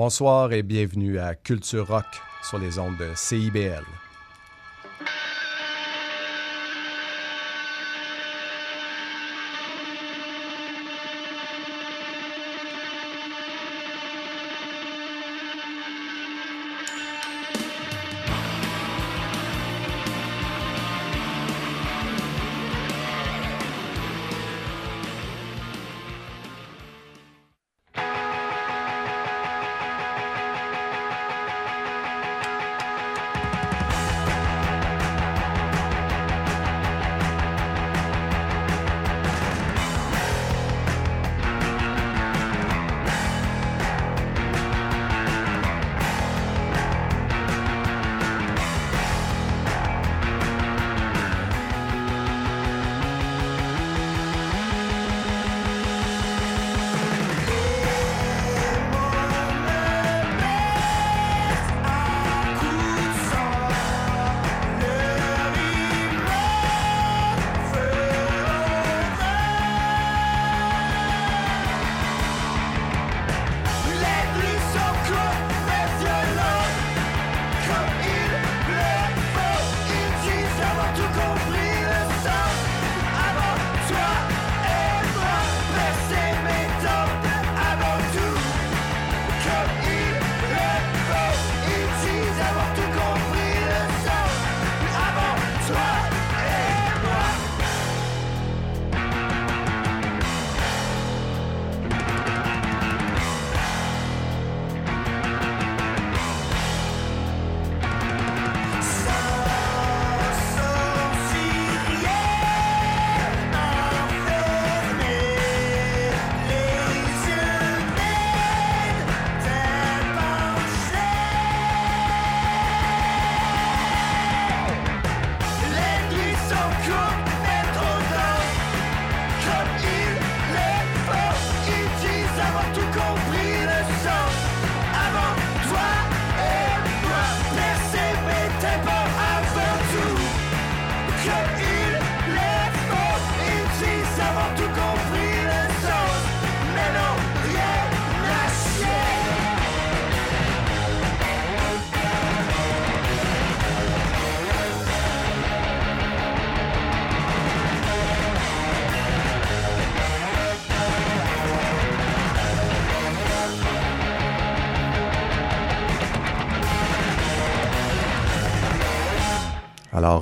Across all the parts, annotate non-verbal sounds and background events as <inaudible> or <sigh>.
Bonsoir et bienvenue à Culture Rock sur les ondes de CIBL.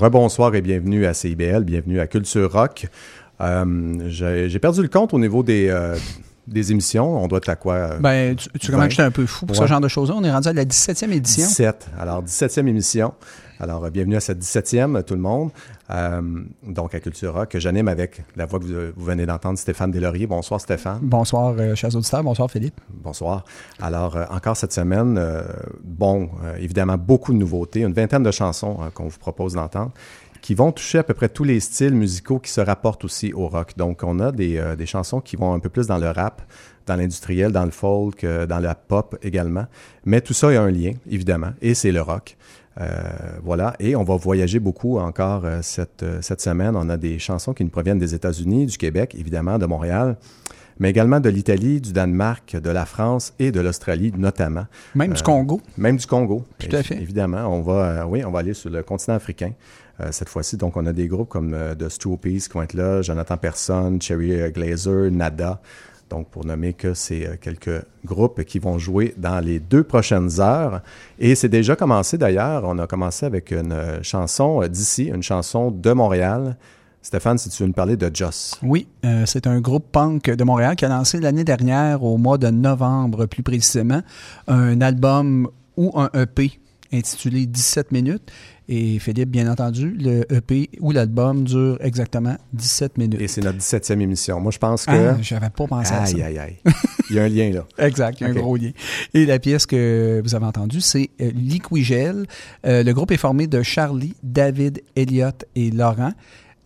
Rebonsoir et bienvenue à CIBL, bienvenue à Culture Rock. Euh, j'ai perdu le compte au niveau des, euh, des émissions. On doit être à quoi? Euh, ben, tu, tu que j'étais un peu fou pour ce genre de choses-là. On est rendu à la 17e édition. 17. Alors, 17e émission. Alors, bienvenue à cette 17e, tout le monde. Donc, à Culture Rock, que j'anime avec la voix que vous, venez d'entendre, Stéphane Deslauriers. Bonsoir, Stéphane. Bonsoir, chers auditeurs. Bonsoir, Philippe. Bonsoir. Alors, encore cette semaine, bon, évidemment, beaucoup de nouveautés, une vingtaine de chansons qu'on vous propose d'entendre qui vont toucher à peu près tous les styles musicaux qui se rapportent aussi au rock. Donc, on a des, des chansons qui vont un peu plus dans le rap, dans l'industriel, dans le folk, dans la pop également. Mais tout ça, a un lien, évidemment, et c'est le rock. Euh, voilà, et on va voyager beaucoup encore euh, cette, euh, cette semaine. On a des chansons qui nous proviennent des États-Unis, du Québec, évidemment, de Montréal, mais également de l'Italie, du Danemark, de la France et de l'Australie notamment. Même du Congo. Même du Congo. Tout à fait. Évidemment, on va, oui, on va aller sur le continent africain. cette fois-ci. Donc, on a des groupes comme The Stoopies qui vont être là, Jonathan Person, Cherry Glazer, Nada. Donc, pour nommer que c'est euh, quelques groupes qui vont jouer dans les deux prochaines heures. Et c'est déjà commencé d'ailleurs. On a commencé avec une euh, chanson euh, d'ici, une chanson de Montréal. Stéphane, si tu veux nous parler de Joss. Oui, c'est un groupe punk de Montréal qui a lancé l'année dernière, au mois de novembre plus précisément, un album ou un EP intitulé 17 minutes. Et Philippe, bien entendu, le EP ou l'album dure exactement 17 minutes. Et c'est notre 17e émission. Moi, je pense que. Ah, j'avais pas pensé à ça. Aïe, aïe, aïe. Il y a un lien, là. <laughs> exact, il y a un gros lien. Et la pièce que vous avez entendue, c'est euh, Liquigel. Euh, le groupe est formé de Charlie, David, Elliot et Laurent.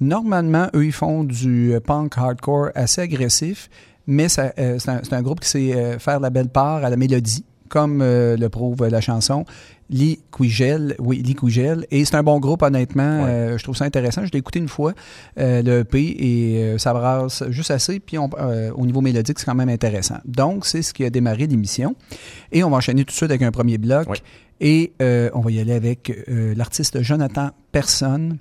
Normalement, eux, ils font du euh, punk hardcore assez agressif, mais c'est un, un, groupe qui sait faire la belle part à la mélodie comme euh, le prouve la chanson. Lee Quigel, oui, Lee Quigel. Et c'est un bon groupe, honnêtement. Euh, je trouve ça intéressant. Je l'ai écouté une fois, euh, le EP, et ça brasse juste assez. Puis au niveau mélodique, c'est quand même intéressant. Donc, c'est ce qui a démarré l'émission. Et on va enchaîner tout de suite avec un premier bloc. Et on va y aller avec l'artiste Jonathan Personne.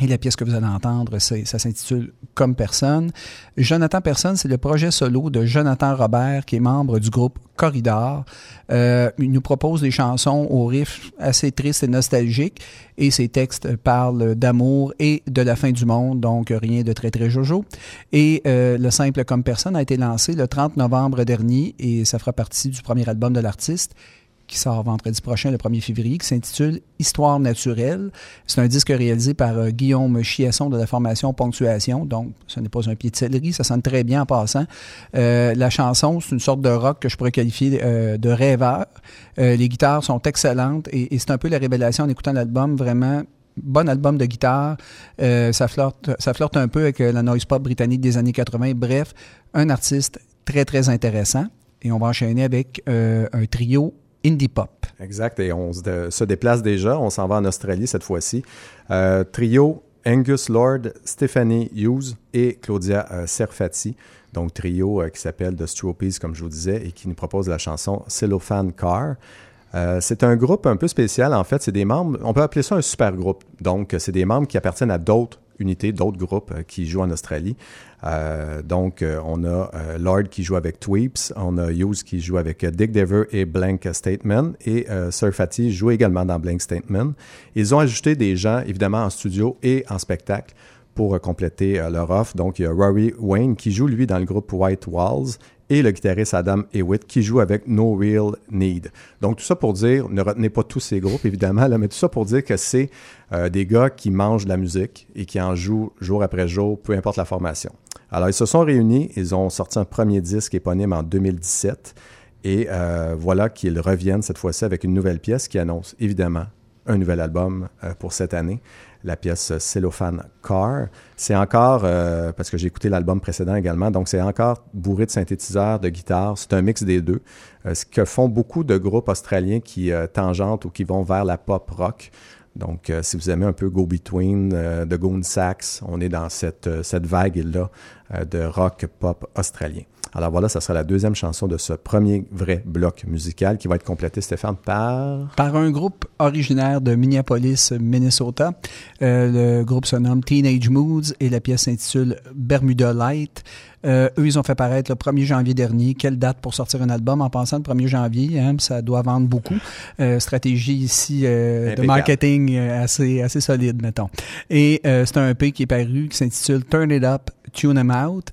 Et la pièce que vous allez entendre, ça s'intitule Comme personne. Jonathan Personne, c'est le projet solo de Jonathan Robert, qui est membre du groupe Corridor. Euh, il nous propose des chansons au riff assez tristes et nostalgiques, et ses textes parlent d'amour et de la fin du monde, donc rien de très très jojo. Et euh, le simple Comme personne a été lancé le 30 novembre dernier, et ça fera partie du premier album de l'artiste qui sort vendredi prochain, le 1er février, qui s'intitule Histoire naturelle. C'est un disque réalisé par euh, Guillaume Chiasson de la formation Ponctuation, donc ce n'est pas un pied de céleri, ça sonne très bien en passant. Euh, la chanson, c'est une sorte de rock que je pourrais qualifier euh, de rêveur. les guitares sont excellentes et, c'est un peu la révélation en écoutant l'album, vraiment bon album de guitare. ça, flirte, ça flirte un peu avec la noise pop britannique des années 80. Bref, un artiste très, très intéressant. Et on va enchaîner avec un trio indie pop. Exact, et on se, déplace déjà, on s'en va en Australie cette fois-ci. Euh, trio Angus Lord, Stephanie Hughes et Claudia euh, Serfati. Donc, trio euh, qui s'appelle The Stropies, comme je vous disais, et qui nous propose la chanson Cellophane Car. c'est un groupe un peu spécial, en fait. C'est des membres, on peut appeler ça un super groupe. Donc, c'est des membres qui appartiennent à d'autres unités, d'autres groupes qui jouent en Australie. Euh, donc, euh, on a euh, Lord qui joue avec Tweeps, on a Hughes qui joue avec Dick Dever et Blank Statement, et Surfati joue également dans Blank Statement. Ils ont ajouté des gens, évidemment, en studio et en spectacle pour compléter leur offre. Donc, il y a Rory Wayne qui joue, lui, dans le groupe White Walls et le guitariste Adam Hewitt qui joue avec No Real Need. Donc tout ça pour dire, ne retenez pas tous ces groupes évidemment, mais tout ça pour dire que c'est des gars qui mangent de la musique et qui en jouent jour après jour, peu importe la formation. Alors, ils se sont réunis, ils ont sorti un premier disque éponyme en 2017, et euh, voilà qu'ils reviennent cette fois-ci avec une nouvelle pièce qui annonce évidemment un nouvel album euh, pour cette année, la pièce Cellophane Car. C'est encore, euh, parce que j'ai écouté l'album précédent également, donc c'est encore bourré de synthétiseurs, de guitares, c'est un mix des deux, ce que font beaucoup de groupes australiens qui tangentent ou qui vont vers la pop rock. Donc, euh, si vous aimez un peu Go Between euh, de Goon Sax, on est dans cette, euh, cette vague-là de rock pop australien. Alors voilà, ça sera la deuxième chanson de ce premier vrai bloc musical qui va être complété, Stéphane, par... Par un groupe originaire de Minneapolis, Minnesota. le groupe se nomme Teenage Moods et la pièce s'intitule Bermuda Light. Euh, eux, ils ont fait paraître le 1er janvier dernier. Quelle date pour sortir un album? En pensant le 1er janvier? Hein, ça doit vendre beaucoup. Euh, stratégie ici euh, de marketing assez, assez solide, mettons. Et c'est un EP qui est paru qui s'intitule Turn It Up, Tune Em Out.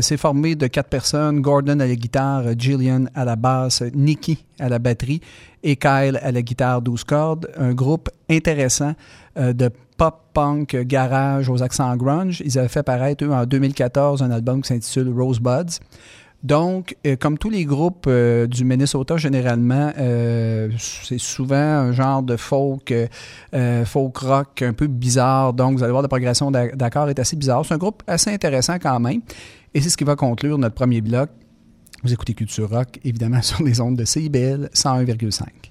c'est formé de quatre personnes. Gordon à la guitare, Jillian à la basse, Nikki à la batterie et Kyle à la guitare 12 cordes. Un groupe intéressant de pop-punk garage aux accents grunge. Ils avaient fait paraître, eux, en 2014, un album qui s'intitule Rosebuds. Donc, euh, comme tous les groupes euh, du Minnesota, généralement, euh, c'est souvent un genre de folk, folk rock un peu bizarre. Donc, vous allez voir, la progression d'accords est assez bizarre. C'est un groupe assez intéressant quand même. Et c'est ce qui va conclure notre premier bloc. Vous écoutez Culture Rock, évidemment, <laughs> sur les ondes de CIBL 101,5.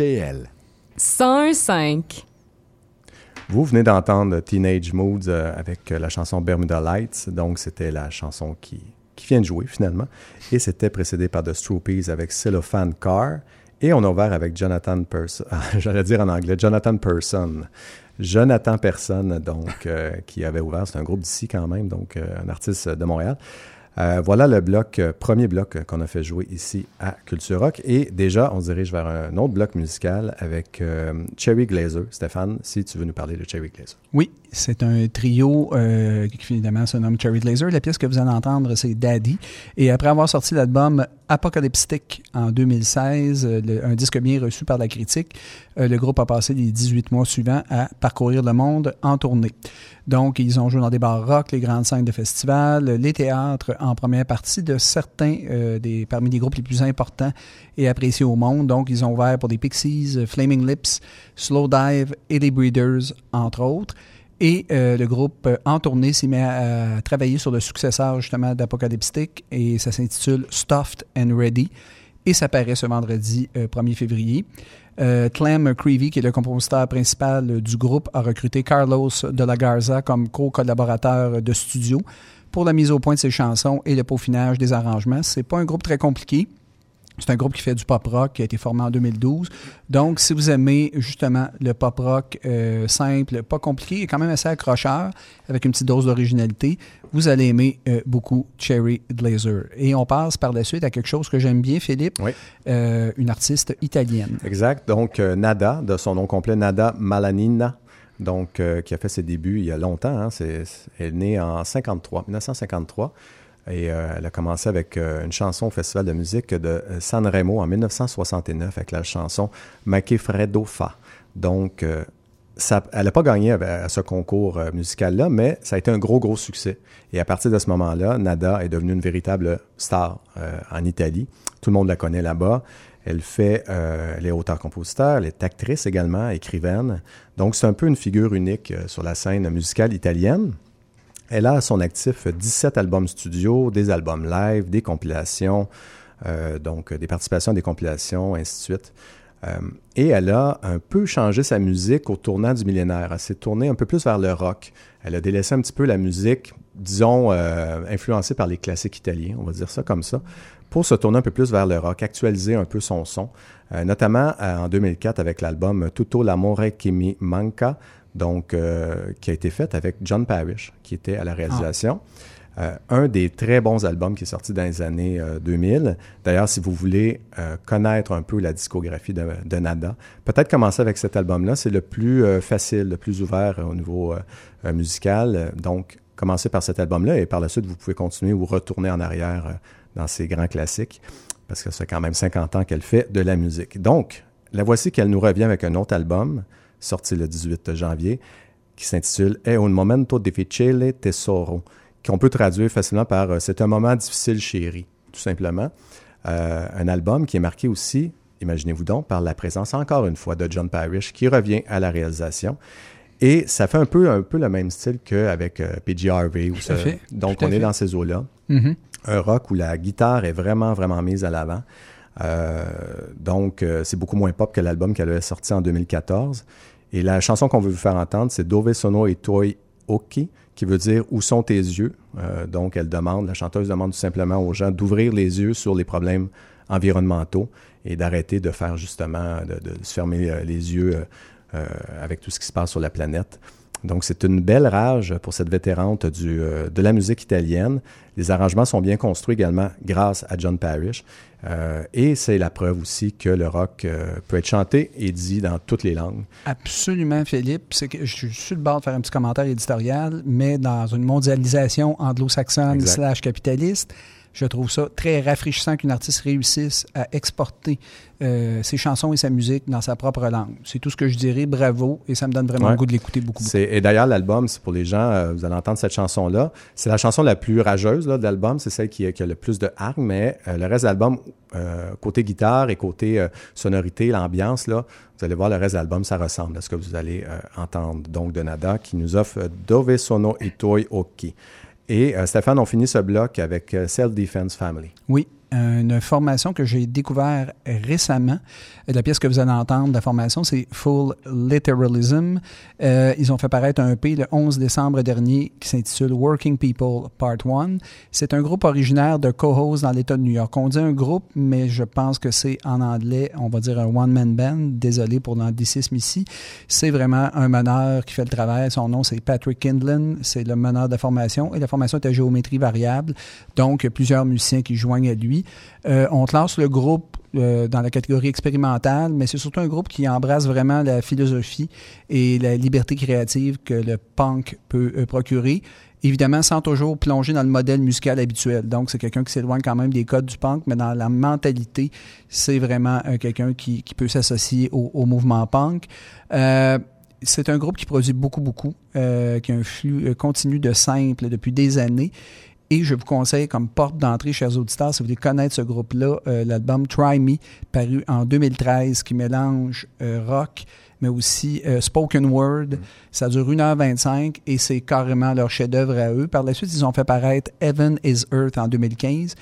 CIBL. 101.5. Vous venez d'entendre Teenage Moods euh, avec la chanson Bermuda Lights. Donc, c'était la chanson qui, qui vient de jouer finalement. Et c'était précédé par The Stroopies avec Cellophane Car. Et on a ouvert avec Jonathan Person. <laughs> J'allais dire en anglais, Jonathan Person. Jonathan Person, donc, euh, qui avait ouvert. C'est un groupe d'ici quand même, donc euh, un artiste de Montréal. Euh, voilà le euh, premier bloc euh, qu'on a fait jouer ici à Culture Rock. Et déjà, on se dirige vers un autre bloc musical avec Cherry Glazer. Stéphane, si tu veux nous parler de Cherry Glazer. Oui, c'est un trio euh, qui évidemment se nomme Cherry Glazer. La pièce que vous allez entendre, c'est Daddy. Et après avoir sorti l'album Apocalyptic en 2016, euh, un disque bien reçu par la critique, euh, le groupe a passé les 18 mois suivants à parcourir le monde en tournée. Donc, ils ont joué dans des bars rock, les grandes scènes de festivals, les théâtres en première partie de certains des, parmi les groupes les plus importants et appréciés au monde. Donc, ils ont ouvert pour des Pixies, Flaming Lips, Slow Dive et les Breeders, entre autres. Et euh, le groupe euh, en tournée s'est mis à, travailler sur le successeur justement d'Apocalyptic et ça s'intitule Stuffed and Ready et ça paraît ce vendredi euh, 1er février. Euh, Clem Creevy, qui est le compositeur principal euh, du groupe, a recruté Carlos de la Garza comme co-collaborateur de studio pour la mise au point de ses chansons et le peaufinage des arrangements. C'est pas un groupe très compliqué. C'est un groupe qui fait du pop rock, qui a été formé en 2012. Donc, si vous aimez justement le pop rock euh, simple, pas compliqué et quand même assez accrocheur, avec une petite dose d'originalité, vous allez aimer euh, beaucoup Cherry Glazer. Et on passe par la suite à quelque chose que j'aime bien, Philippe, Oui. euh, une artiste italienne. Exact. Donc, Nada, de son nom complet, Nada Malanina, donc, qui a fait ses débuts il y a longtemps. hein. Elle est née en 53, 1953. Et euh, elle a commencé avec euh, une chanson au Festival de musique de euh, Sanremo en 1969 avec la chanson Ma che freddo fa. Donc, elle n'a pas gagné à, ce concours musical-là, mais ça a été un gros, gros succès. Et à partir de ce moment-là, Nada est devenue une véritable star en Italie. Tout le monde la connaît là-bas. Elle fait, euh, elle est auteur-compositeur, elle est actrice également, écrivaine. Donc, c'est un peu une figure unique sur la scène musicale italienne. Elle a à son actif 17 albums studio, des albums live, des compilations, euh, donc des participations à des compilations, ainsi de suite. Euh, et elle a un peu changé sa musique au tournant du millénaire. Elle s'est tournée un peu plus vers le rock. Elle a délaissé un petit peu la musique, disons, euh, influencée par les classiques italiens, on va dire ça comme ça, pour se tourner un peu plus vers le rock, actualiser un peu son son, notamment en 2004 avec l'album Tutto l'amore che mi manca, donc euh, qui a été fait avec John Parrish, qui était à la réalisation. Euh, un des très bons albums qui est sorti dans les années euh, 2000. D'ailleurs, si vous voulez euh, connaître un peu la discographie de, de Nada, peut-être commencer avec cet album-là. C'est le plus euh, facile, le plus ouvert euh, au niveau euh, euh, musical. Euh, Donc, commencez par cet album-là et par la suite, vous pouvez continuer ou retourner en arrière euh, dans ces grands classiques parce que ça fait quand même 50 ans qu'elle fait de la musique. Donc, la voici qu'elle nous revient avec un autre album sorti le 18 janvier qui s'intitule È un momento difficile tesoro, qu'on peut traduire facilement par euh, C'est un moment difficile, chérie, tout simplement. Euh, un album qui est marqué aussi, imaginez-vous donc, par la présence encore une fois de John Parrish qui revient à la réalisation. Et ça fait un peu, un peu le même style qu'avec euh, PG Harvey. Tout ça- fait, donc, on est dans ces eaux-là Mhm. un rock où la guitare est vraiment, vraiment mise à l'avant. Euh, donc, euh, c'est beaucoup moins pop que l'album qu'elle avait sorti en 2014. Et la chanson qu'on veut vous faire entendre, c'est Dove sono i tuoi occhi, qui veut dire Où sont tes yeux? Euh, Donc, elle demande, la chanteuse demande tout simplement aux gens d'ouvrir les yeux sur les problèmes environnementaux et d'arrêter de faire justement, de, se fermer euh, les yeux euh, avec tout ce qui se passe sur la planète. Donc, c'est une belle rage pour cette vétérante du, euh, de la musique italienne. Les arrangements sont bien construits également grâce à John Parrish. Euh, et c'est la preuve aussi que le rock euh, peut être chanté et dit dans toutes les langues. Absolument, Philippe. Que je suis sur le bord de faire un petit commentaire éditorial, mais dans une mondialisation anglo-saxonne slash capitaliste, je trouve ça très rafraîchissant qu'une artiste réussisse à exporter euh, ses chansons et sa musique dans sa propre langue. C'est tout ce que je dirais. Bravo. Et ça me donne vraiment Ouais. le goût de l'écouter beaucoup. Et d'ailleurs, l'album, c'est pour les gens, euh, vous allez entendre cette chanson-là. C'est la chanson la plus rageuse là, de l'album. C'est celle qui, qui a le plus de hargne, mais euh, le reste de l'album, côté guitare et côté sonorité, l'ambiance, là, vous allez voir le reste de l'album, ça ressemble à ce que vous allez entendre. Donc, de Nada qui nous offre Dove sono i tuoi occhi. Et euh, Stéphane, on finit ce bloc avec euh, Self Defense Family. Oui. Une formation que j'ai découvert récemment. La pièce que vous allez entendre, la formation, c'est Full Literalism. Euh, ils ont fait paraître un EP le 11 décembre dernier qui s'intitule Working People Part 1. C'est un groupe originaire de Cohoes dans l'État de New York. On dit un groupe, mais je pense que c'est en anglais, on va dire un one-man band. Désolé pour l'anglicisme ici. C'est vraiment un meneur qui fait le travail. Son nom, c'est Patrick Kindlin. C'est le meneur de la formation. Et la formation est à géométrie variable. Donc, plusieurs musiciens qui joignent à lui. Euh, on classe le groupe euh, dans la catégorie expérimentale, mais c'est surtout un groupe qui embrasse vraiment la philosophie et la liberté créative que le punk peut euh, procurer. Évidemment, sans toujours plonger dans le modèle musical habituel. Donc, c'est quelqu'un qui s'éloigne quand même des codes du punk, mais dans la mentalité, c'est vraiment quelqu'un qui, peut s'associer au, mouvement punk. C'est un groupe qui produit beaucoup, beaucoup, qui a un flux continu de simple depuis des années. Et je vous conseille comme porte d'entrée, chers auditeurs, si vous voulez connaître ce groupe-là, euh, l'album Try Me, paru en 2013, qui mélange euh, rock, mais aussi euh, spoken word. Ça dure 1h25 et c'est carrément leur chef-d'œuvre à eux. Par la suite, ils ont fait paraître Heaven is Earth en 2015.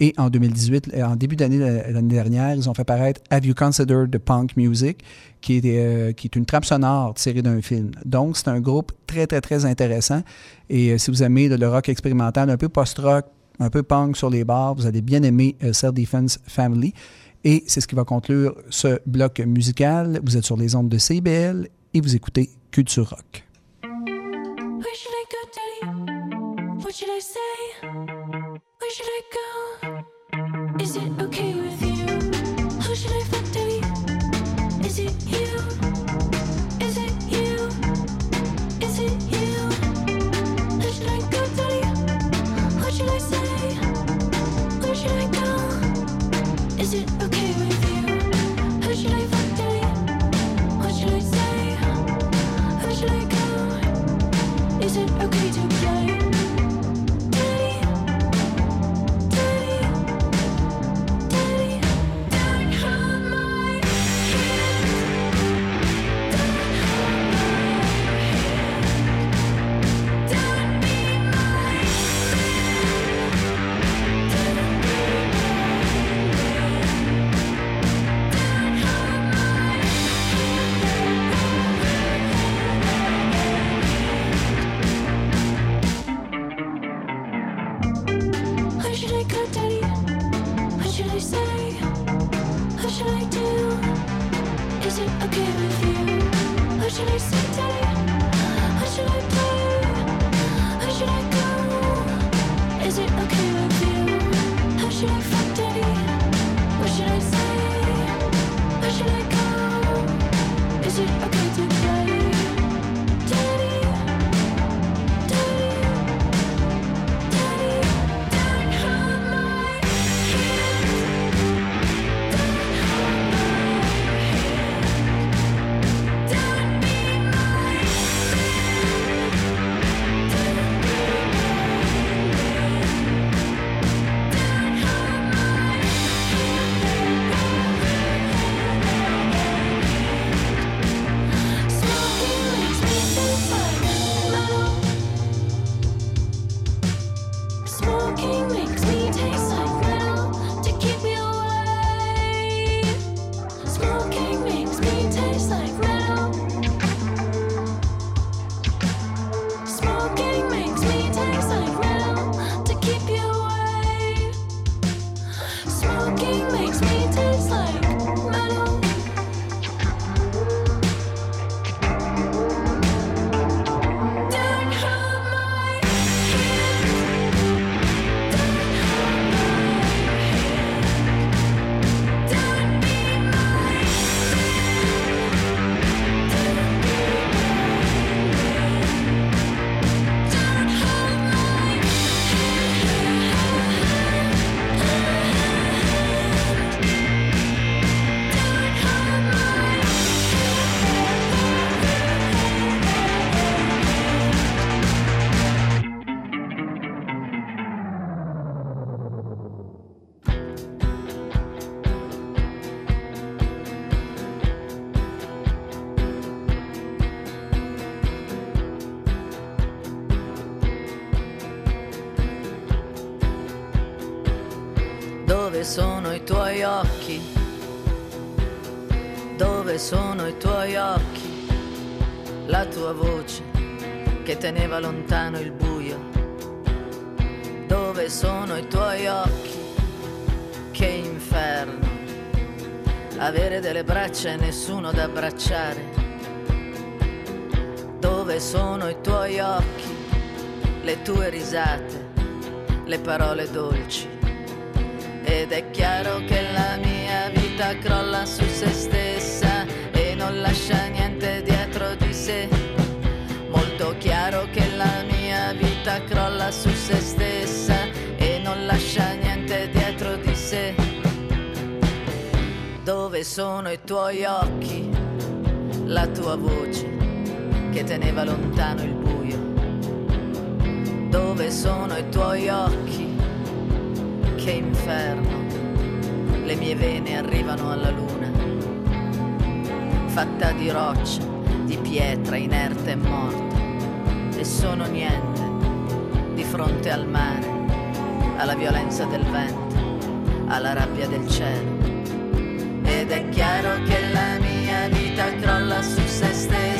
Et en 2018, euh, en début d'année l'année dernière, ils ont fait paraître Have You Considered the Punk Music, qui est, euh, qui est une trappe sonore tirée d'un film. Donc, c'est un groupe très, très, très intéressant. Et euh, si vous aimez le, rock expérimental, un peu post-rock, un peu punk sur les bars, vous allez bien aimer euh, Self Defense Family. Et c'est ce qui va conclure ce bloc musical. Vous êtes sur les ondes de CBL et vous écoutez Culture Rock. Where should I go? Is it okay with you? Is it you? Is it you? Is it you? What should I say? Where should I go? Is it okay with occhi? Dove sono i tuoi occhi? La tua voce che teneva lontano il buio. Dove sono i tuoi occhi? Che inferno. Avere delle braccia e nessuno da abbracciare. Dove sono i tuoi occhi? Le tue risate, le parole dolci. Vita crolla su se stessa e non lascia niente dietro di sé. Molto chiaro che la mia vita crolla su se stessa e non lascia niente dietro di sé. Dove sono i tuoi occhi? La tua voce che teneva lontano il buio. Dove sono i tuoi occhi? Che inferno. Le mie vene arrivano alla luna. Fatta di roccia, di pietra inerte e morta. E sono niente di fronte al mare, alla violenza del vento, alla rabbia del cielo. Ed è chiaro che la mia vita crolla su se stessa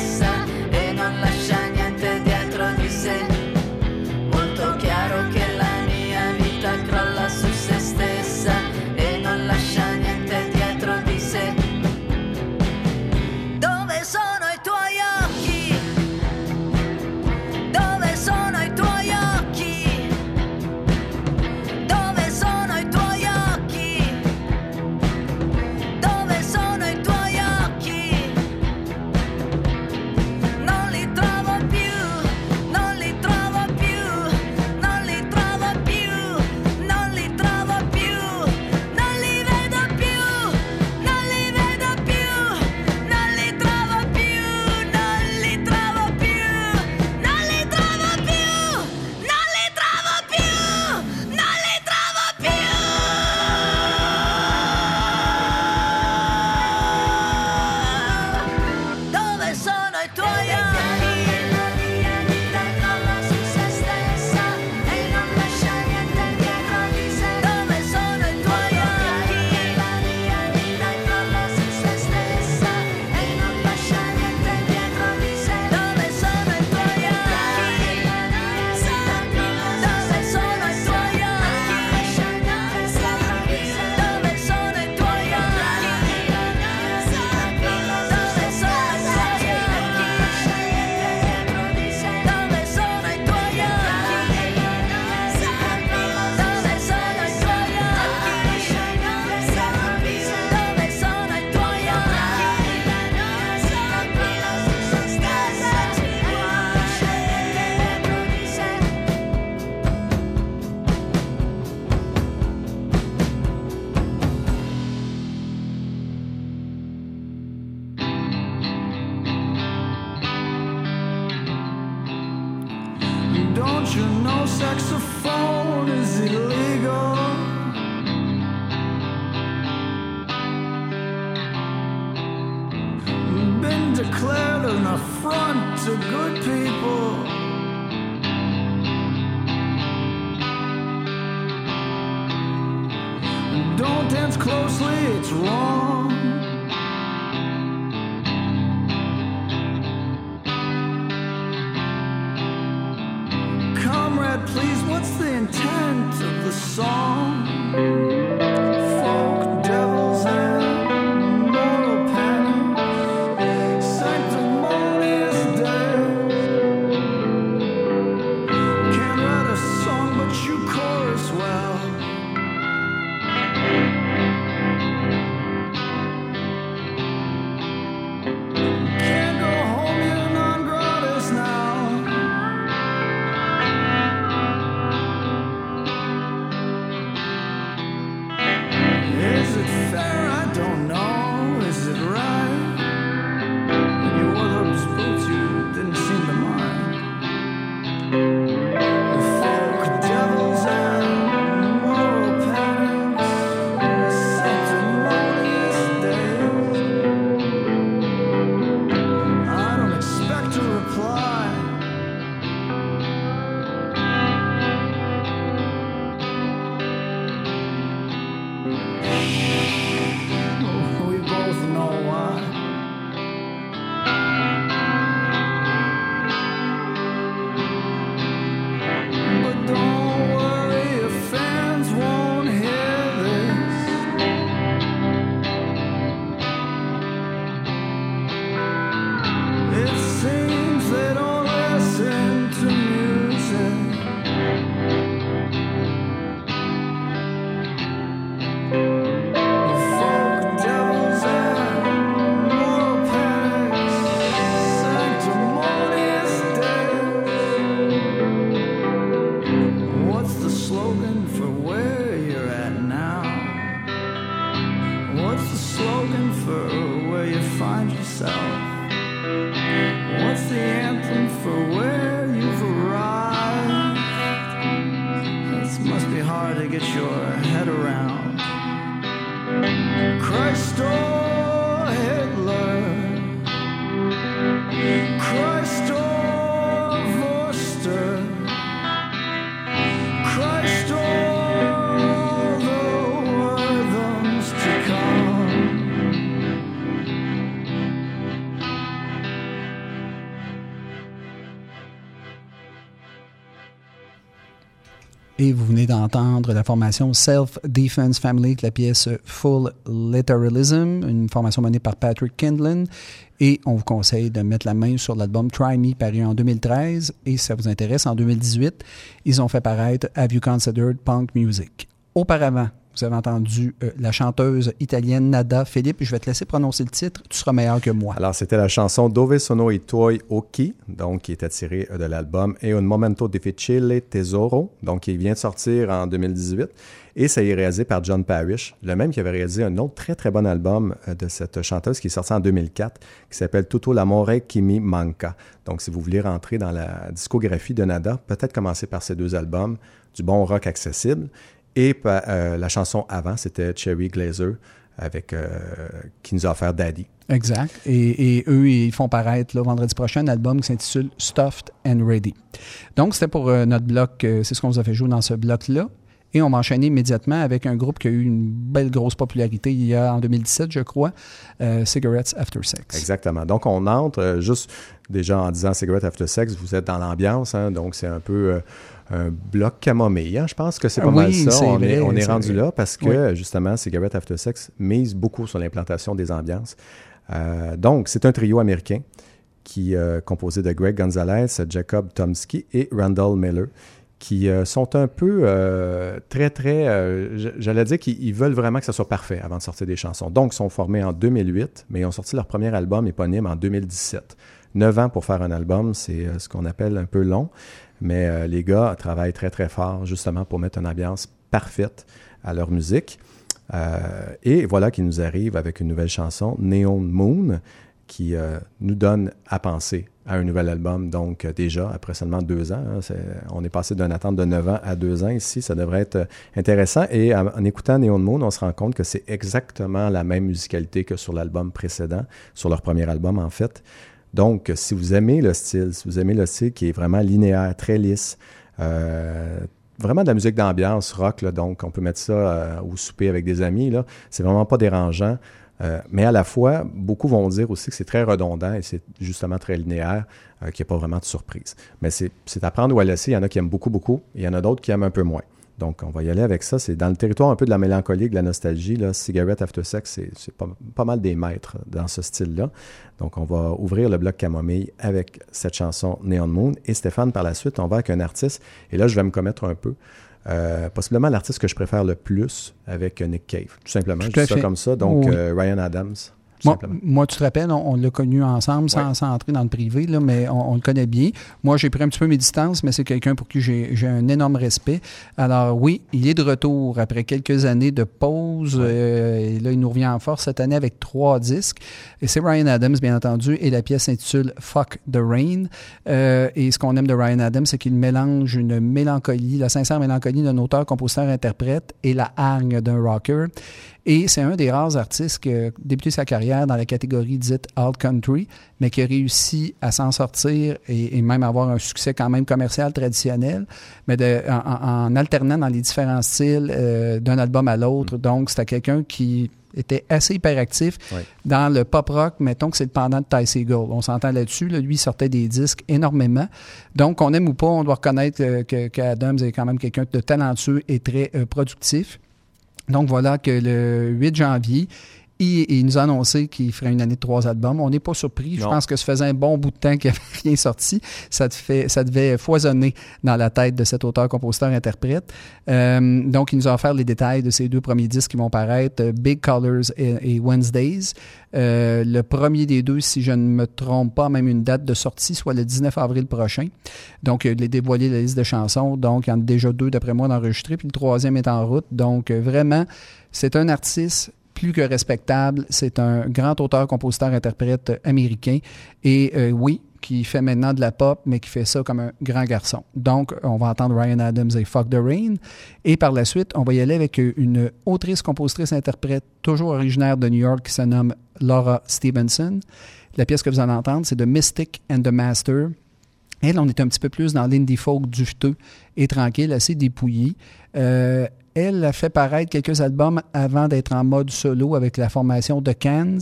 d'entendre la formation Self-Defense Family la pièce Full Literalism, une formation menée par Patrick Kindlin. Et on vous conseille de mettre la main sur l'album Try Me, paru en 2013. Et si ça vous intéresse, en 2018, ils ont fait paraître Have You Considered Punk Music? Auparavant, vous avez entendu euh, la chanteuse italienne Nada. Philippe, je vais te laisser prononcer le titre. Tu seras meilleur que moi. Alors, c'était la chanson Dove sono i tuoi occhi, donc qui était tirée euh, de l'album Et un momento difficile tesoro, donc qui vient de sortir en 2018. Et ça est réalisé par John Parrish, le même qui avait réalisé un autre très très bon album euh, de cette chanteuse qui est sorti en 2004, qui s'appelle Tutto l'amore qui mi manca. Donc, si vous voulez rentrer dans la discographie de Nada, peut-être commencer par ces deux albums, du bon rock accessible. Et euh, la chanson avant, c'était Cherry Glazer, avec, euh, qui nous a offert Daddy. Exact. Et, et eux, ils font paraître là, vendredi prochain un album qui s'intitule Stuffed and Ready. Donc, c'était pour euh, notre bloc, c'est ce qu'on vous a fait jouer dans ce bloc-là. Et on m'a enchaîné immédiatement avec un groupe qui a eu une belle grosse popularité il y a en 2017, je crois, euh, Cigarettes After Sex. Exactement. Donc, on entre euh, juste déjà en disant Cigarette After Sex, vous êtes dans l'ambiance, hein, donc c'est un peu euh, un bloc camomille. hein. Je pense que c'est pas Oui, mal ça. On vrai, est, on est rendu vrai. là parce que, justement, Cigarette After Sex mise beaucoup sur l'implantation des ambiances. Euh, donc, c'est un trio américain qui euh, composé de Greg Gonzalez, Jacob Tomsky et Randall Miller qui euh, sont un peu très, très... J'allais dire qu'ils ils veulent vraiment que ça soit parfait avant de sortir des chansons. Donc, ils sont formés en 2008, mais ils ont sorti leur premier album éponyme en 2017. Neuf ans pour faire un album, c'est ce qu'on appelle un peu long, mais euh, les gars travaillent très, très fort justement pour mettre une ambiance parfaite à leur musique. Euh, et voilà qu'ils nous arrivent avec une nouvelle chanson, Neon Moon, qui euh, nous donne à penser à un nouvel album. Donc, déjà, après seulement deux ans, hein, on est passé d'une attente de neuf ans à deux ans ici. Ça devrait être intéressant. Et en écoutant Neon Moon, on se rend compte que c'est exactement la même musicalité que sur l'album précédent, sur leur premier album, en fait. Donc, si vous aimez le style, si vous aimez le style qui est vraiment linéaire, très lisse, euh, vraiment de la musique d'ambiance rock, donc on peut mettre ça euh, au souper avec des amis, là, c'est vraiment pas dérangeant. Euh, mais à la fois, beaucoup vont dire aussi que c'est très redondant et c'est justement très linéaire, qu'il n'y a pas vraiment de surprise. Mais c'est c'est à prendre ou à laisser. Il y en a qui aiment beaucoup, beaucoup, et il y en a d'autres qui aiment un peu moins. Donc, on va y aller avec ça. C'est dans le territoire un peu de la mélancolie, de la nostalgie. Là. Cigarette After Sex, c'est- pas, pas mal des maîtres dans ce style-là. Donc, on va ouvrir le bloc camomille avec cette chanson Neon Moon. Et Stéphane, par la suite, on va avec un artiste. Et là, je vais me commettre un peu. Euh, possiblement l'artiste que je préfère le plus avec Nick Cave. Tout simplement, Tout je dis ça comme ça. Donc, Oui. euh, Ryan Adams. Moi, tu te rappelles, on, on l'a connu ensemble sans, Ouais. sans entrer dans le privé, là, mais on, on le connaît bien. Moi, j'ai pris un petit peu mes distances, mais c'est quelqu'un pour qui j'ai j'ai un énorme respect. Alors oui, il est de retour après quelques années de pause. euh, et là, il nous revient en force cette année avec trois disques. Et c'est Ryan Adams, bien entendu, et la pièce s'intitule Fuck the Rain. Euh, et ce qu'on aime de Ryan Adams, c'est qu'il mélange une mélancolie, la sincère mélancolie d'un auteur, compositeur, interprète et la hargne d'un rocker. Et c'est un des rares artistes qui a débuté sa carrière dans la catégorie dite alt country, mais qui a réussi à s'en sortir et, et même avoir un succès quand même commercial traditionnel, mais de- en, alternant dans les différents styles euh, d'un album à l'autre. Donc, c'était quelqu'un qui était assez hyperactif dans le pop rock, mettons que c'est le pendant de Ty Segall. On s'entend là-dessus. là. Lui, il sortait des disques énormément. Donc, on aime ou pas, on doit reconnaître euh, que, qu'Adams est quand même quelqu'un de talentueux et très euh, productif. Donc voilà que le 8 janvier, il, il nous a annoncé qu'il ferait une année de trois albums. On n'est pas surpris. Je pense que ça faisait un bon bout de temps qu'il n'y avait <laughs> rien sorti. Ça, te fait, ça devait foisonner dans la tête de cet auteur, compositeur, interprète. Euh, donc, il nous a offert les détails de ces deux premiers disques qui vont paraître, euh, Big Colors et, et Wednesdays. Euh, le premier des deux, si je ne me trompe pas, même une date de sortie, soit le 19 avril prochain. Donc, il a dévoilé la liste de chansons. Donc, il y en a déjà deux, d'après moi, d'enregistrés. Puis le troisième est en route. Donc, vraiment, c'est un artiste plus que respectable. C'est un grand auteur, compositeur, interprète euh, américain. Et euh, oui, qui fait maintenant de la pop, mais qui fait ça comme un grand garçon. Donc, on va entendre Ryan Adams et Fuck the Rain. Et par la suite, on va y aller avec euh, une autrice, compositrice, interprète, toujours originaire de New York, qui se nomme Laura Stevenson. La pièce que vous allez entendre, c'est The Mystic and the Master. Elle, on est un petit peu plus dans l'indie folk du juteux et tranquille, assez dépouillé. Euh, elle a fait paraître quelques albums avant d'être en mode solo avec la formation de Cans.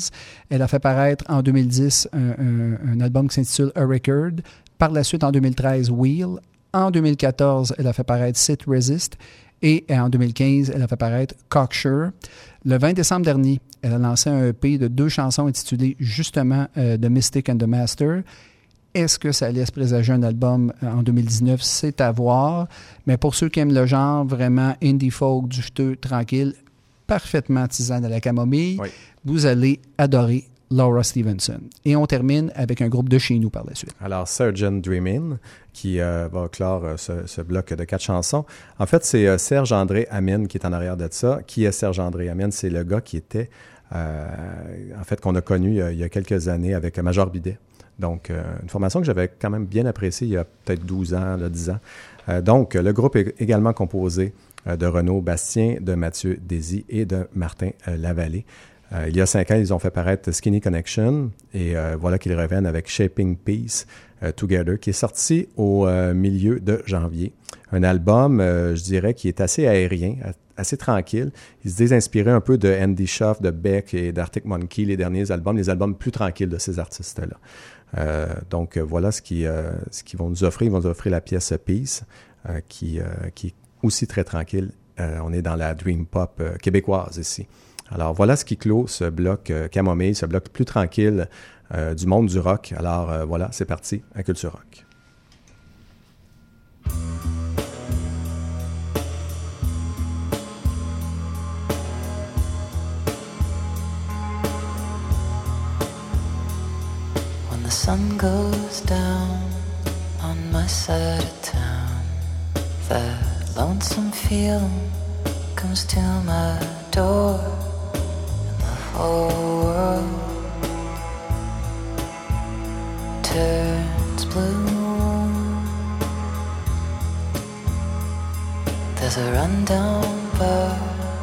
Elle a fait paraître en 2010 un, album qui s'intitule A Record. Par la suite, en 2013, Wheel. En 2014, elle a fait paraître Sit Resist. Et en 2015, elle a fait paraître Cocksure. Le 20 décembre dernier, elle a lancé un EP de deux chansons intitulées justement euh, The Mystic and the Master. Est-ce que ça laisse présager un album euh, en 2019? C'est à voir. Mais pour ceux qui aiment le genre, vraiment indie folk, du juteux, tranquille, parfaitement tisane à la camomille, Oui. vous allez adorer Laura Stevenson. Et on termine avec un groupe de chez nous par la suite. Alors, Surgeon Dreamin', qui euh, va clore euh, ce, ce bloc de quatre chansons. En fait, c'est euh, Serge-André Amine qui est en arrière de ça. Qui est Serge-André Amine? C'est le gars qui était, en fait, qu'on a connu il y a quelques années avec Major Bidet. Donc, euh, une formation que j'avais quand même bien appréciée il y a peut-être 12 ans, là, 10 ans. Euh, donc, le groupe est également composé euh, de Renaud Bastien, de Mathieu Désy et de Martin euh, Lavallée. Euh, il y a cinq ans, ils ont fait paraître Skinny Connection et euh, voilà qu'ils reviennent avec Shaping Peace euh, Together, qui est sorti au euh, milieu de janvier. Un album, euh, je dirais, qui est assez aérien, assez tranquille. Ils se disent inspirés un peu de Andy Schaff, de Beck et d'Arctic Monkey, les derniers albums, les albums plus tranquilles de ces artistes-là. Euh, donc euh, voilà ce euh, ce qu'ils vont nous offrir. Ils vont nous offrir la pièce Peace, qui, qui est aussi très tranquille. On est dans la dream pop québécoise ici. Alors voilà ce qui clôt ce bloc camomille, ce bloc plus tranquille du monde du rock. Alors voilà, c'est parti à Culture Rock. Sun goes down on my side of town, that lonesome feeling comes to my door, and the whole world turns blue. There's a rundown bar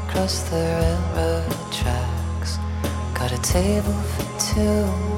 across the railroad tracks. Got a table for two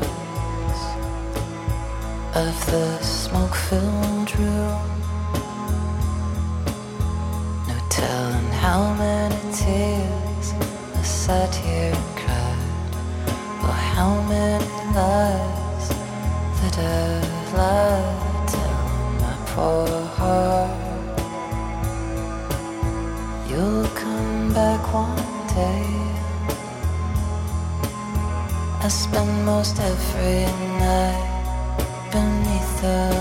of the smoke filled room. No telling how many tears I sat here and cried, or how many lies that I've lied. Tell my poor heart. You'll come back one day. I spend most every night the.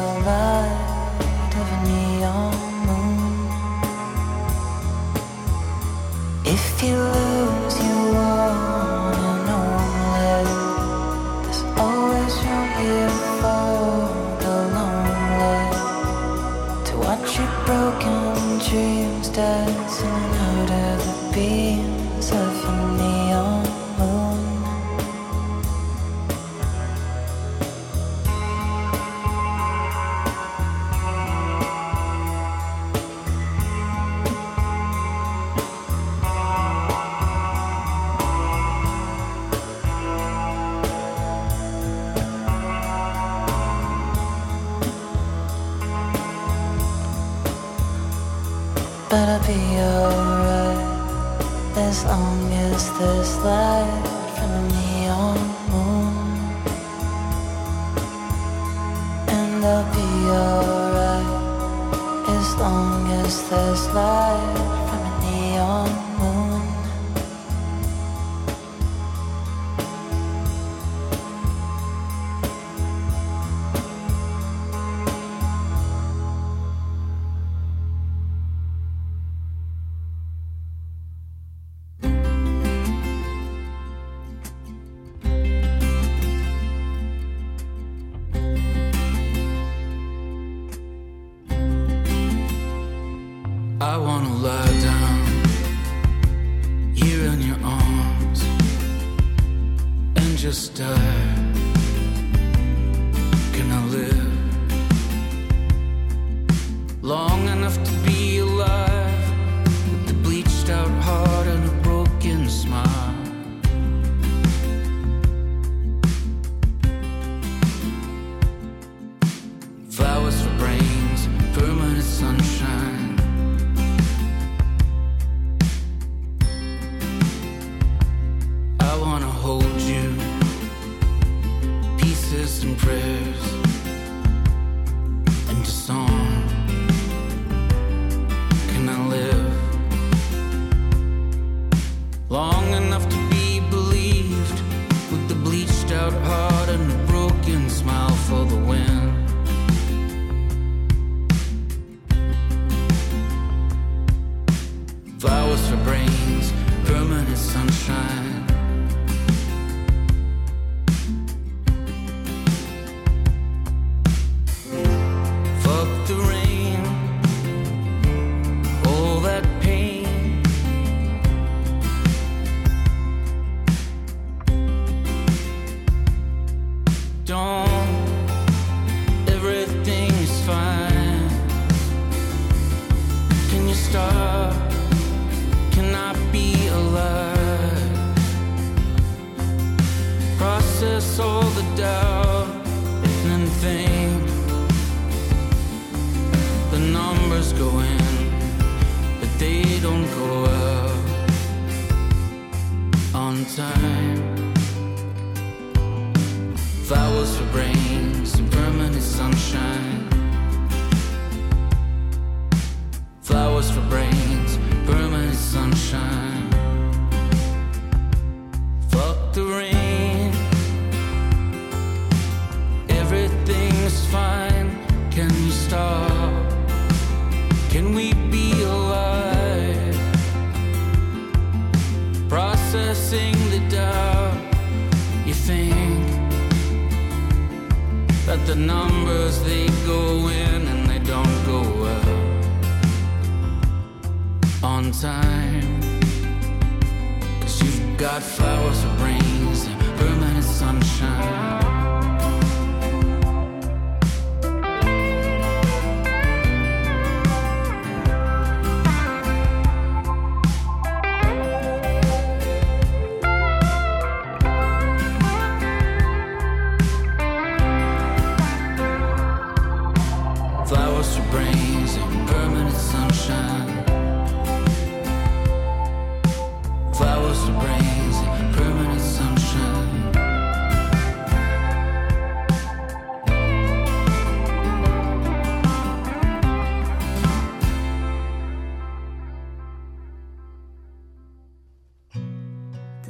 long as there's light from a neon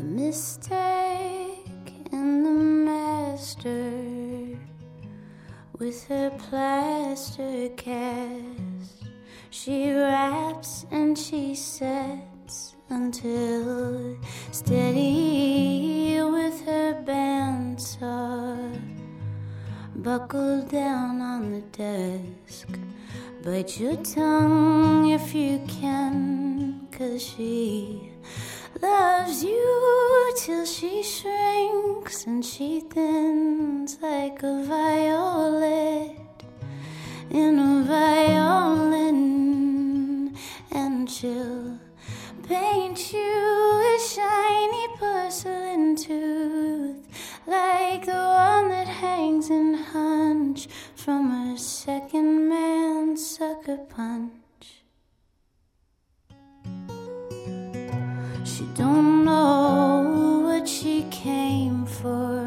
the mistake and the master with her plaster cast. She wraps and she sets until steady with her bandsaw buckled down on the desk. Bite your tongue if you can, cause she loves you till she shrinks and she thins like a violet in a violin, and she'll paint you a shiny porcelain tooth like the one that hangs in hunch from a second man sucker punch. came for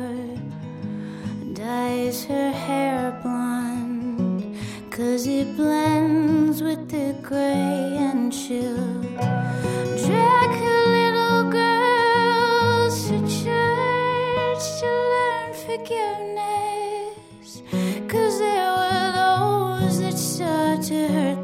dyes her hair blonde cause it blends with the gray and chill. drag her little girls to church to learn forgiveness cause there were those that sought to hurt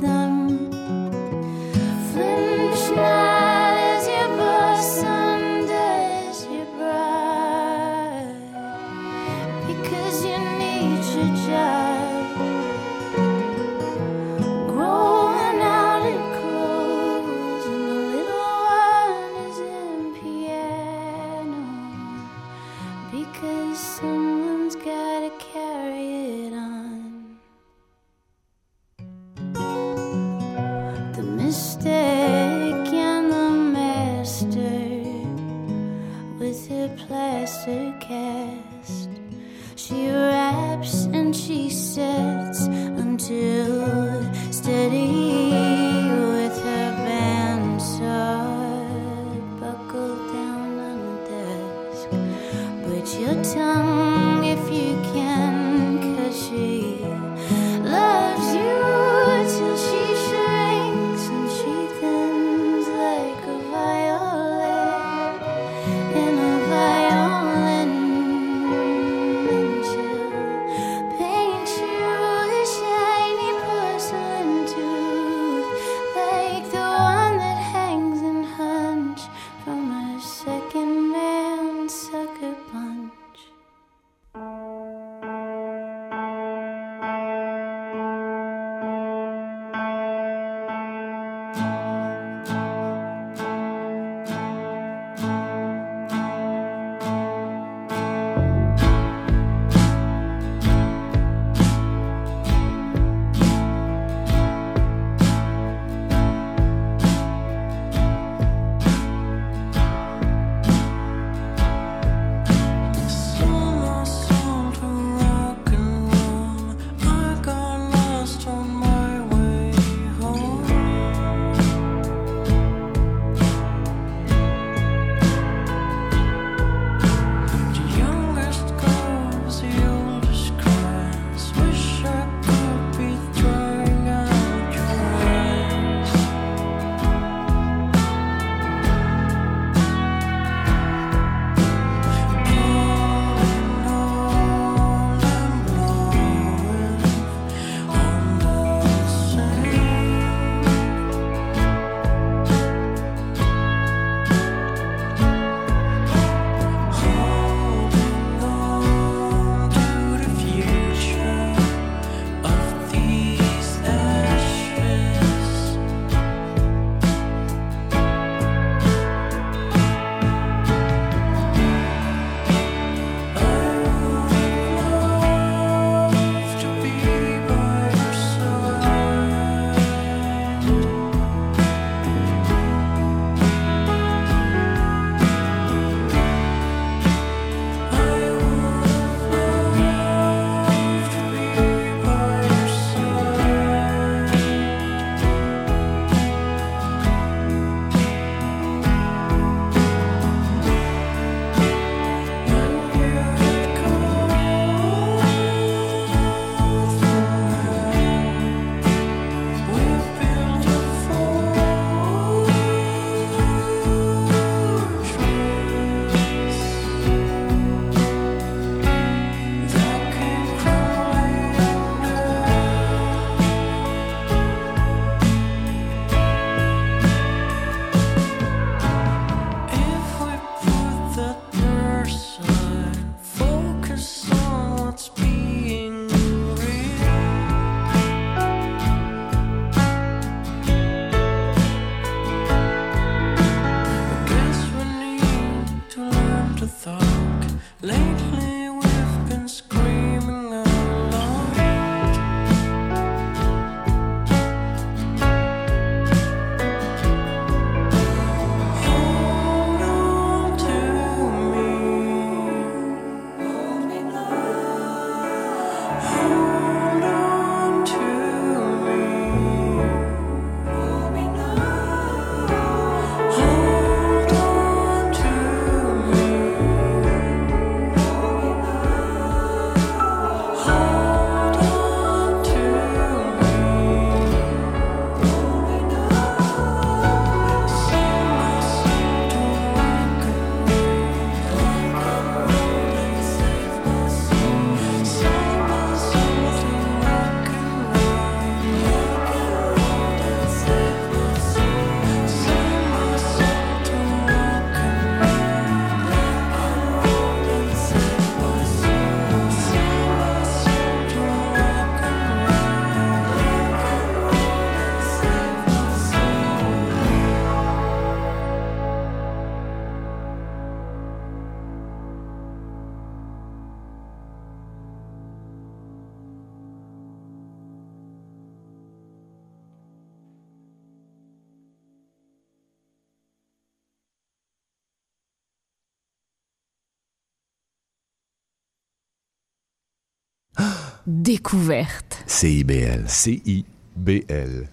Découverte. CIBL. CIBL.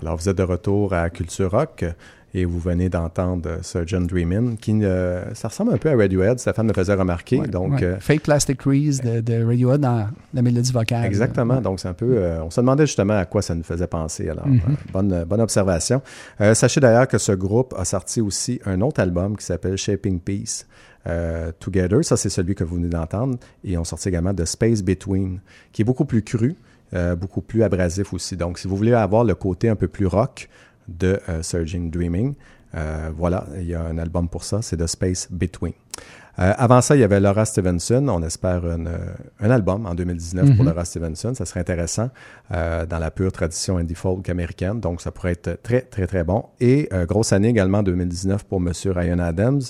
Alors, vous êtes de retour à Culture Rock et vous venez d'entendre Surgeon Dreamin', qui euh, ça ressemble un peu à Radiohead, Stéphane me faisait remarquer. Ouais, donc, ouais. euh, Fake Plastic Trees de, de Radiohead dans la mélodie vocale. Exactement. Ouais. Donc, c'est un peu. euh, on se demandait justement à quoi ça nous faisait penser. Alors, Mhm. euh, bonne, bonne observation. Euh, sachez d'ailleurs que ce groupe a sorti aussi un autre album qui s'appelle Shaping Peace. Euh, Together, ça c'est celui que vous venez d'entendre, et ils ont sorti également The Space Between, qui est beaucoup plus cru, euh, beaucoup plus abrasif aussi. Donc, si vous voulez avoir le côté un peu plus rock de euh, Surging Dreaming, euh, voilà, il y a un album pour ça, c'est The Space Between. Avant ça, il y avait Laura Stevenson. On espère une, un album en 2019 pour Mhm. Laura Stevenson. Ça serait intéressant dans la pure tradition indie folk américaine. Donc, ça pourrait être très, très, très bon. Et grosse année également en 2019 pour Monsieur Ryan Adams.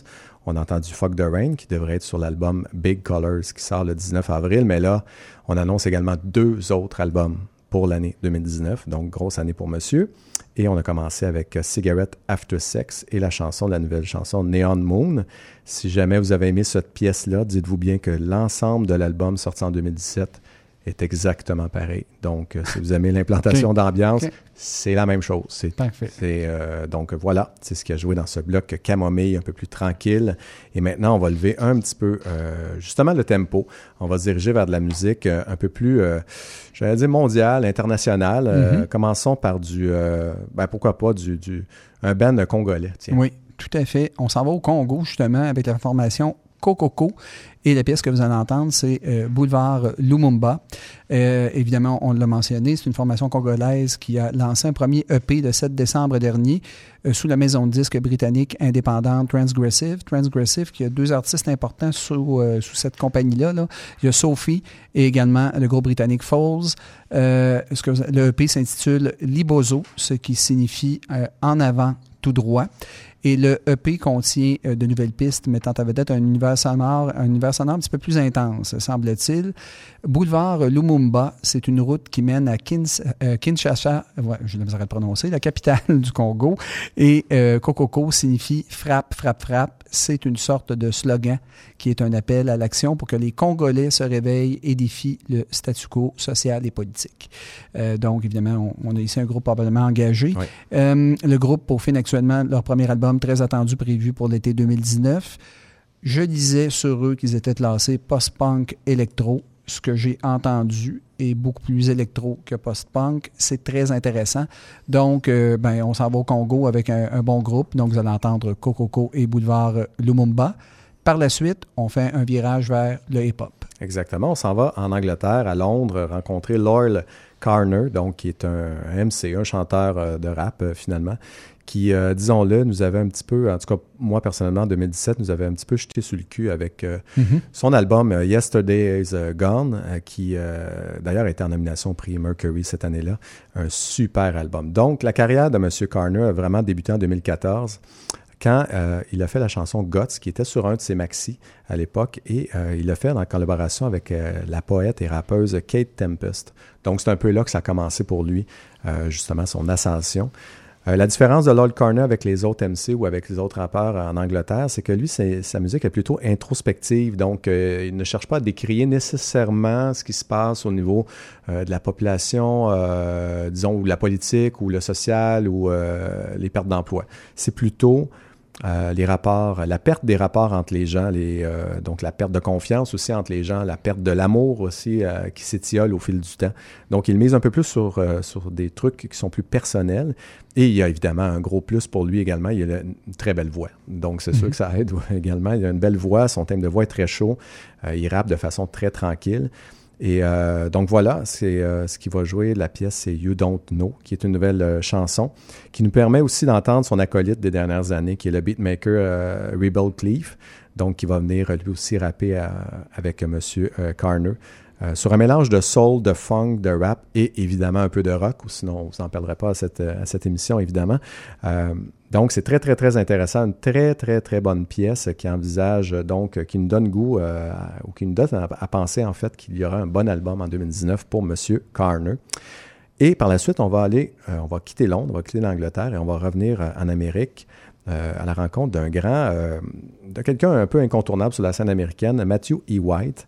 On a entendu Fuck the Rain qui devrait être sur l'album Big Colors qui sort le 19 avril. Mais là, on annonce également deux autres albums pour l'année 2019. Donc, grosse année pour Monsieur. Et on a commencé avec Cigarette After Sex et la chanson, la nouvelle chanson Neon Moon. Si jamais vous avez aimé cette pièce-là, dites-vous bien que l'ensemble de l'album sorti en 2017 est exactement pareil. Donc, euh, si vous aimez l'implantation <laughs> d'ambiance, c'est la même chose. C'est Parfait. c'est, euh, donc voilà, c'est ce qui a joué dans ce bloc camomille un peu plus tranquille. Et maintenant, on va lever un petit peu euh, justement le tempo. On va se diriger vers de la musique euh, un peu plus, j'allais dire mondiale, internationale. Mhm. Commençons par du, ben pourquoi pas du, du un band congolais. Tiens. Oui, tout à fait. On s'en va au Congo, justement, avec la formation Kokoko. Et la pièce que vous allez entendre, c'est euh, Boulevard Lumumba. Euh, évidemment, on l'a mentionné, c'est une formation congolaise qui a lancé un premier EP le 7 décembre dernier euh, sous la maison de disques britannique indépendante Transgressive. Transgressive, qui a deux artistes importants sous, cette compagnie-là. là. Il y a Sophie et également le groupe britannique Falls. Ce le EP s'intitule Libozo, ce qui signifie en avant tout droit. Et le EP contient euh, de nouvelles pistes mettant à vedette un univers sonore, un univers sonore un petit peu plus intense, semble-t-il. Boulevard Lumumba, c'est une route qui mène à euh, Kinshasa, ouais, je ne le prononcer, la capitale <laughs> du Congo. Et euh, Kokoko signifie frappe, frappe, frappe. C'est une sorte de slogan qui est un appel à l'action pour que les Congolais se réveillent et défient le statu quo social et politique. Euh, donc, évidemment, on, on a ici un groupe probablement engagé. Oui. Euh, le groupe peaufine actuellement leur premier album très attendu prévu pour l'été 2019. Je disais sur eux qu'ils étaient classés post-punk électro. Ce que j'ai entendu est beaucoup plus électro que post-punk. C'est très intéressant. Donc, euh, ben, on s'en va au Congo avec un, bon groupe. Donc, vous allez entendre Kokoko et Boulevard Lumumba. Par la suite, on fait un virage vers le hip-hop. Exactement. On s'en va en Angleterre, à Londres, rencontrer Lyle Carner, donc qui est un, un MC, un chanteur euh, de rap euh, finalement, qui, euh, disons-le, nous avait un petit peu, en tout cas moi personnellement en 2017, nous avait un petit peu jeté sur le cul avec euh, son album euh, Yesterday is euh, Gone, qui d'ailleurs a été en nomination au prix Mercury cette année-là. Un super album. Donc la carrière de M. Carner a vraiment débuté en 2014 quand euh, il a fait la chanson Guts, qui était sur un de ses maxi à l'époque, et euh, il l'a fait en collaboration avec euh, la poète et rappeuse Kate Tempest. Donc c'est un peu là que ça a commencé pour lui, justement son ascension. Euh, la différence de Lord Corner avec les autres MC ou avec les autres rappeurs en Angleterre, c'est que lui, sa musique est plutôt introspective. Donc, euh, il ne cherche pas à décrier nécessairement ce qui se passe au niveau euh, de la population, disons, ou la politique, ou le social, ou les pertes d'emploi. C'est plutôt euh, les rapports, la perte des rapports entre les gens, les, euh, donc la perte de confiance aussi entre les gens, la perte de l'amour aussi euh, qui s'étiole au fil du temps. Donc, il mise un peu plus sur, euh, sur des trucs qui sont plus personnels. Et il y a évidemment un gros plus pour lui également, il a une très belle voix. Donc, c'est sûr que ça aide <laughs> également. Il a une belle voix, son thème de voix est très chaud. Euh, il rappe de façon très tranquille. Et euh, donc voilà, c'est euh, ce qui va jouer. La pièce, c'est You Don't Know, qui est une nouvelle euh, chanson qui nous permet aussi d'entendre son acolyte des dernières années, qui est le beatmaker Rebel Cleave, donc qui va venir lui aussi rapper avec Monsieur Carner. Euh, sur un mélange de soul, de funk, de rap et évidemment un peu de rock, ou sinon on vous en perdrait pas à cette, euh, à cette émission, évidemment. Euh, donc c'est très, très, très intéressant. Une très, très, très bonne pièce qui envisage, donc, qui nous donne goût, ou qui nous donne à, penser en fait qu'il y aura un bon album en 2019 pour Monsieur Carner. Et par la suite, on va aller, on va quitter Londres, on va quitter l'Angleterre et on va revenir en Amérique à la rencontre d'un grand, de quelqu'un un peu incontournable sur la scène américaine, Matthew E. White,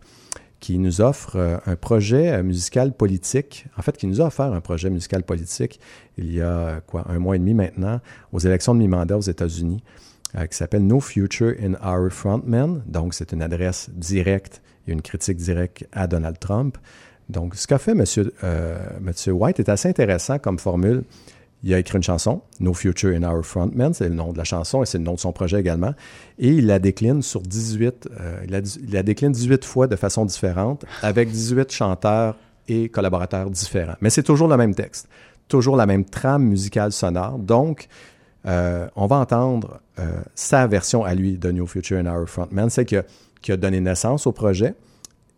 qui nous offre euh, un projet euh, musical politique, en fait, qui nous a offert un projet musical politique il y a euh, quoi, un mois et demi maintenant, aux élections de mi-mandat aux États-Unis, qui s'appelle No Future in Our Frontmen. Donc, c'est une adresse directe et une critique directe à Donald Trump. Donc, ce qu'a fait M. White est assez intéressant comme formule. Il a écrit une chanson, No Future in Our Frontmen, c'est le nom de la chanson et c'est le nom de son projet également. Et il la décline sur 18, euh, il, la, il la décline 18 fois de façon différente avec 18 chanteurs et collaborateurs différents. Mais c'est toujours le même texte, toujours la même trame musicale sonore. Donc, euh, on va entendre euh, sa version à lui de No Future in Our qui a, qui a donné naissance au projet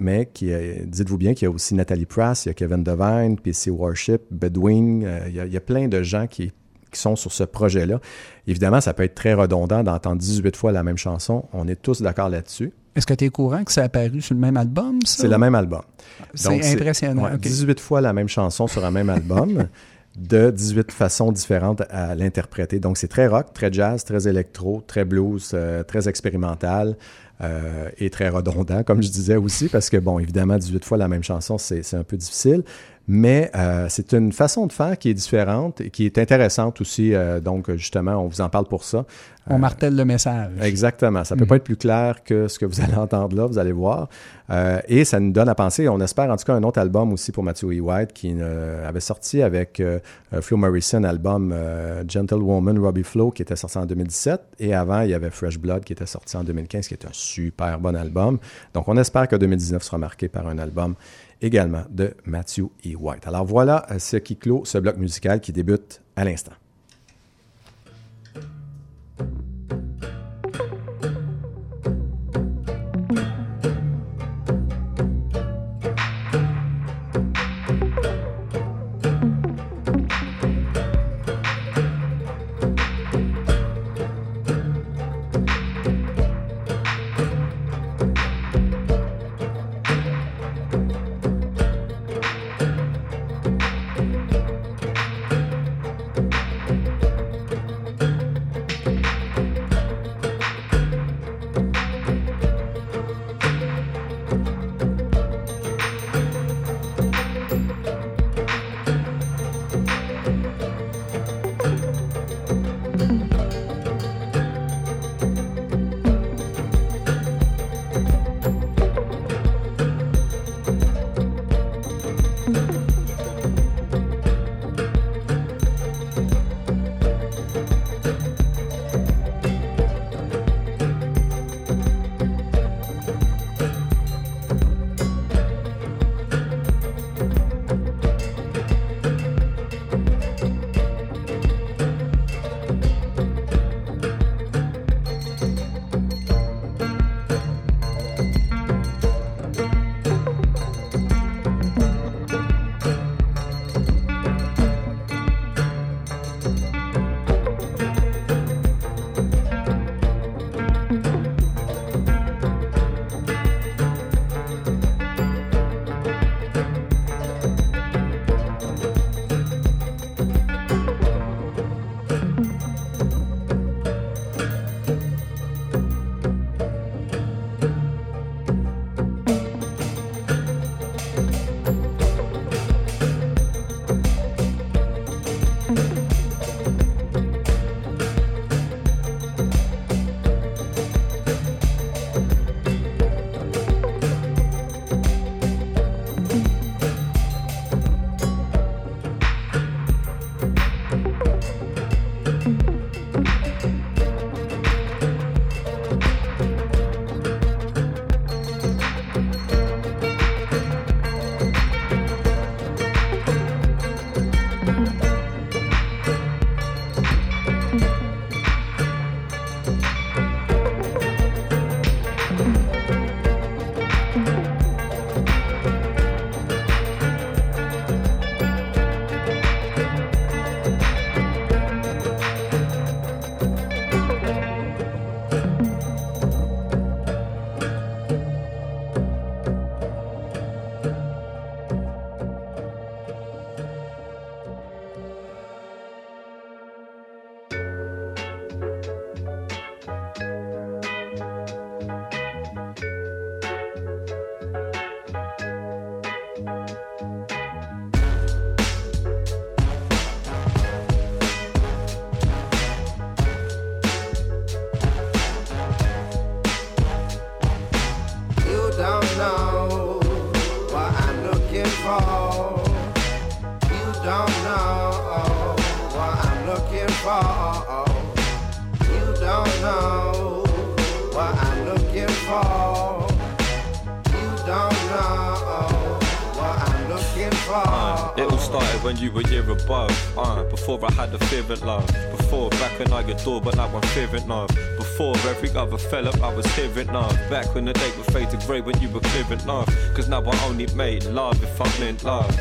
mais qui dites-vous bien qu'il y a aussi Nathalie Prass, il y a Kevin Devine, PC Worship, Bedwing, euh, il, y a, il y a plein de gens qui, qui sont sur ce projet-là. Évidemment, ça peut être très redondant d'entendre 18 fois la même chanson. On est tous d'accord là-dessus. Est-ce que tu es courant que c'est apparu sur le même album, ça? C'est le même album. C'est impressionnant. ouais, ok. 18 fois la même chanson sur un même album, <laughs> de 18 façons différentes à l'interpréter. Donc, c'est très rock, très jazz, très électro, très blues, euh, très expérimental et très redondant, comme je disais aussi, parce que, bon, évidemment, 18 fois la même chanson, c'est c'est un peu difficile. Mais euh, c'est une façon de faire qui est différente et qui est intéressante aussi. euh, donc, justement, on vous en parle pour ça. On martèle le message. Exactement. Ça peut Mhm. pas être plus clair que ce que vous allez entendre là, vous allez voir. Euh, et ça nous donne à penser, on espère en tout cas un autre album aussi pour Matthew E. White qui euh, avait sorti avec euh, euh, Flo Morrison, album euh, Gentlewoman, Robbie Flo, qui était sorti en 2017. Et avant, il y avait Fresh Blood qui était sorti en 2015, qui est un super bon album. Donc, on espère que 2019 sera marqué par un album également de Matthew E. White. Alors voilà euh, ce qui clôt ce bloc musical qui débute à l'instant. I only made love if I'm in love.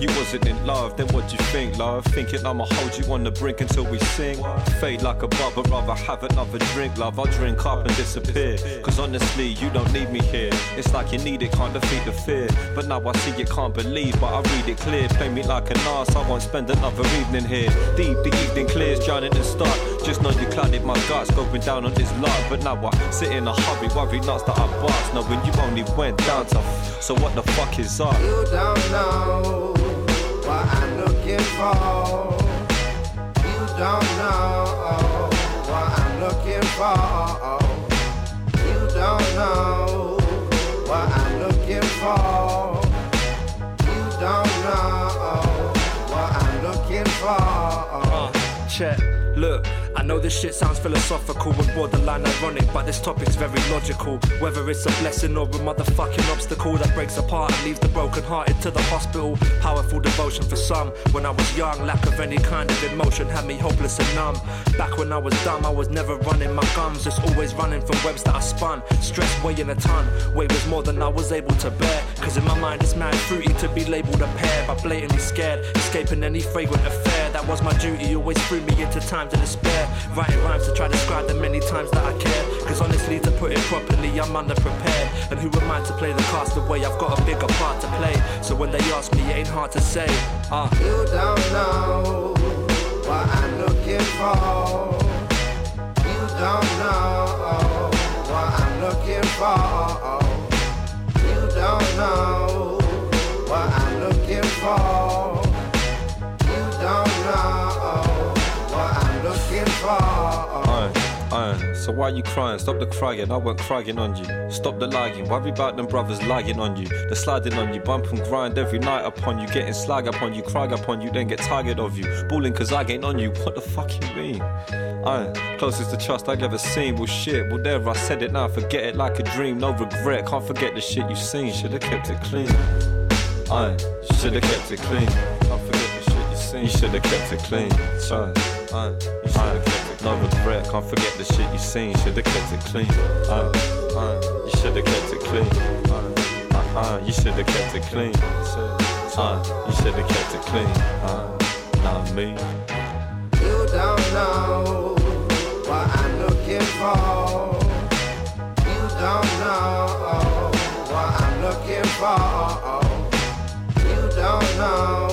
You wasn't in love, then what you think, love? Thinking I'ma hold you on the brink until we sing. Fade like a bubble, rather have another drink, love. I'll drink up and disappear. Cause honestly, you don't need me here. It's like you need it, can't defeat the fear. But now I see you can't believe, but I read it clear. Play me like an ass, I won't spend another evening here. Deep, the evening clears, drowning in start. Just know you clouded my guts, going down on this lot. But now I sit in a hurry, worry nuts that I bust. Knowing you only went down to. So what the fuck is up? You don't know what I'm looking for. You don't know what I'm looking for. You don't know what I'm looking for. You don't know what I'm looking for. Uh, check. Look, know this shit sounds philosophical and borderline ironic, but this topic's very logical. Whether it's a blessing or a motherfucking obstacle that breaks apart and leaves the broken-hearted to the hospital. Powerful devotion for some. When I was young, lack of any kind of emotion had me hopeless and numb. Back when I was dumb, I was never running my gums, just always running from webs that I spun. Stress weighing a ton. Weight was more than I was able to bear. Cause in my mind it's mad fruity to be labelled a pair, but blatantly scared. Escaping any fragrant affair. That was my duty, always threw me into times of despair. Writing rhymes to try to describe the many times that I cared. Cause honestly, to put it properly, I'm underprepared. And who am I to play the cast away? I've got a bigger part to play. So when they ask me, it ain't hard to say. Ah. You don't know what I'm looking for. You don't know what I'm looking for. You don't know what I'm looking for. So why you crying? Stop the crying, I went crying on you. Stop the lying, worry about them brothers lying on you. They're sliding on you, bump and grind every night upon you. Getting slag upon you, cry upon you, then get tired of you. Balling cause I ain't on you, what the fuck you mean? I closest to trust I've ever seen. Well shit, well there I said it now, forget it like a dream. No regret, can't forget the shit you seen. Should've kept it clean. I should've kept it clean. Can't forget the shit you seen. You should've kept it clean. Aye, aye, you should've kept it No regret, can't forget the shit you seen. Should've kept it clean. Aye, aye, you should've kept it clean. Aye, aye, aye, you should've kept it clean. Aye, you should've kept it clean. Aye, not me. You don't know what I'm looking for. You don't know what I'm looking for. You don't know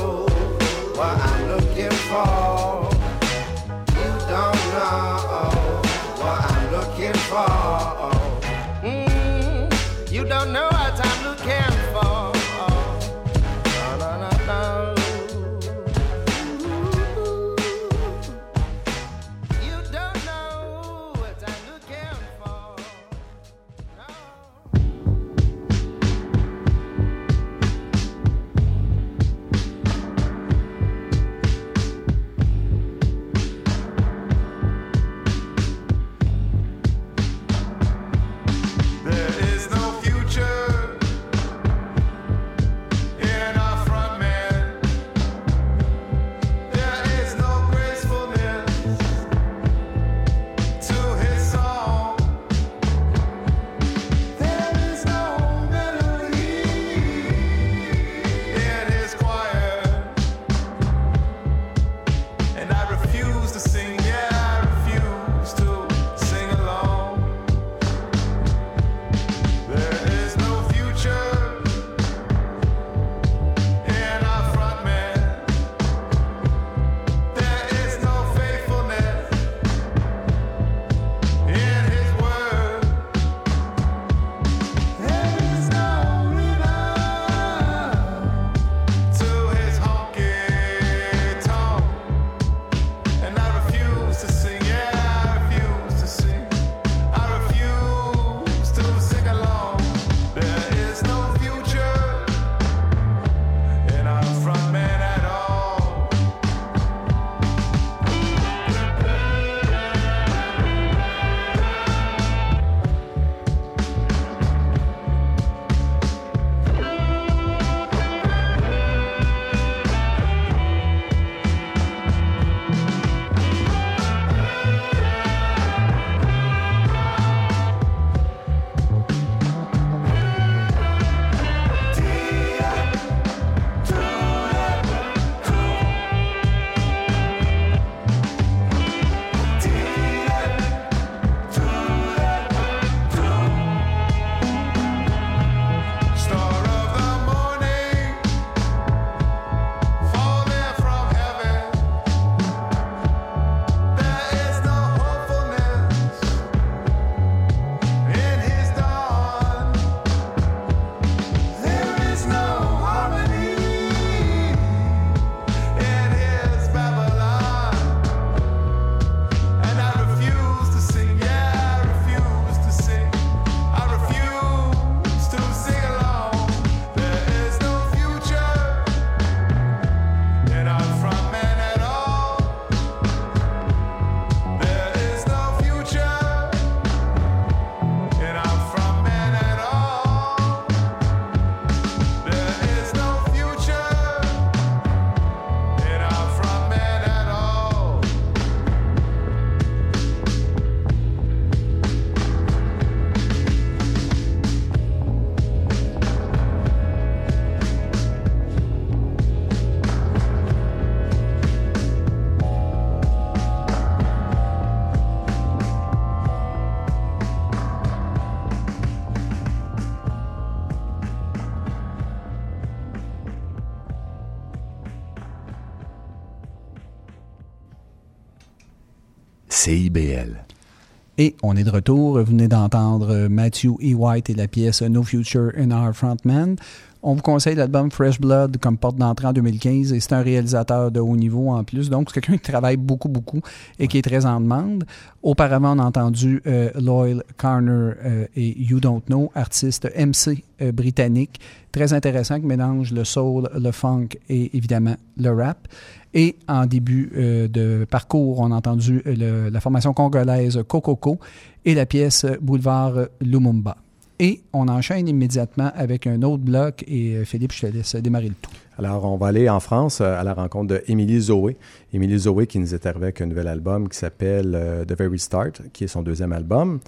Et on est de retour. Vous venez d'entendre Matthew E. White et la pièce No Future in Our Frontman. On vous conseille l'album Fresh Blood comme porte d'entrée en 2015 et c'est un réalisateur de haut niveau en plus. Donc, c'est quelqu'un qui travaille beaucoup, beaucoup et qui est très en demande. Auparavant, on a entendu euh, Loyal Carner euh, et You Don't Know, artiste MC euh, britannique, très intéressant qui mélange le soul, le funk et évidemment le rap. Et en début euh, de parcours, on a entendu la formation congolaise Kokoko et la pièce Boulevard Lumumba. Et on enchaîne immédiatement avec un autre bloc. Et euh, Philippe, je te laisse démarrer le tout. Alors, on va aller en France euh, à la rencontre de Émilie Zoé. Émilie Zoé qui nous est arrivée avec un nouvel album qui s'appelle euh, The Very Start, qui est son deuxième album.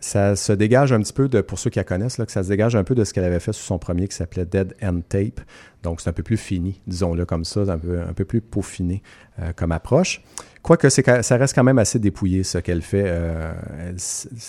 Ça se dégage un petit peu de, pour ceux qui la connaissent, que ça se dégage un peu de ce qu'elle avait fait sur son premier qui s'appelait Dead End Tape. Donc, c'est un peu plus fini, disons-le comme ça, un peu, un peu plus peaufiné comme approche. Quoique ça reste quand même assez dépouillé ce qu'elle fait. Euh,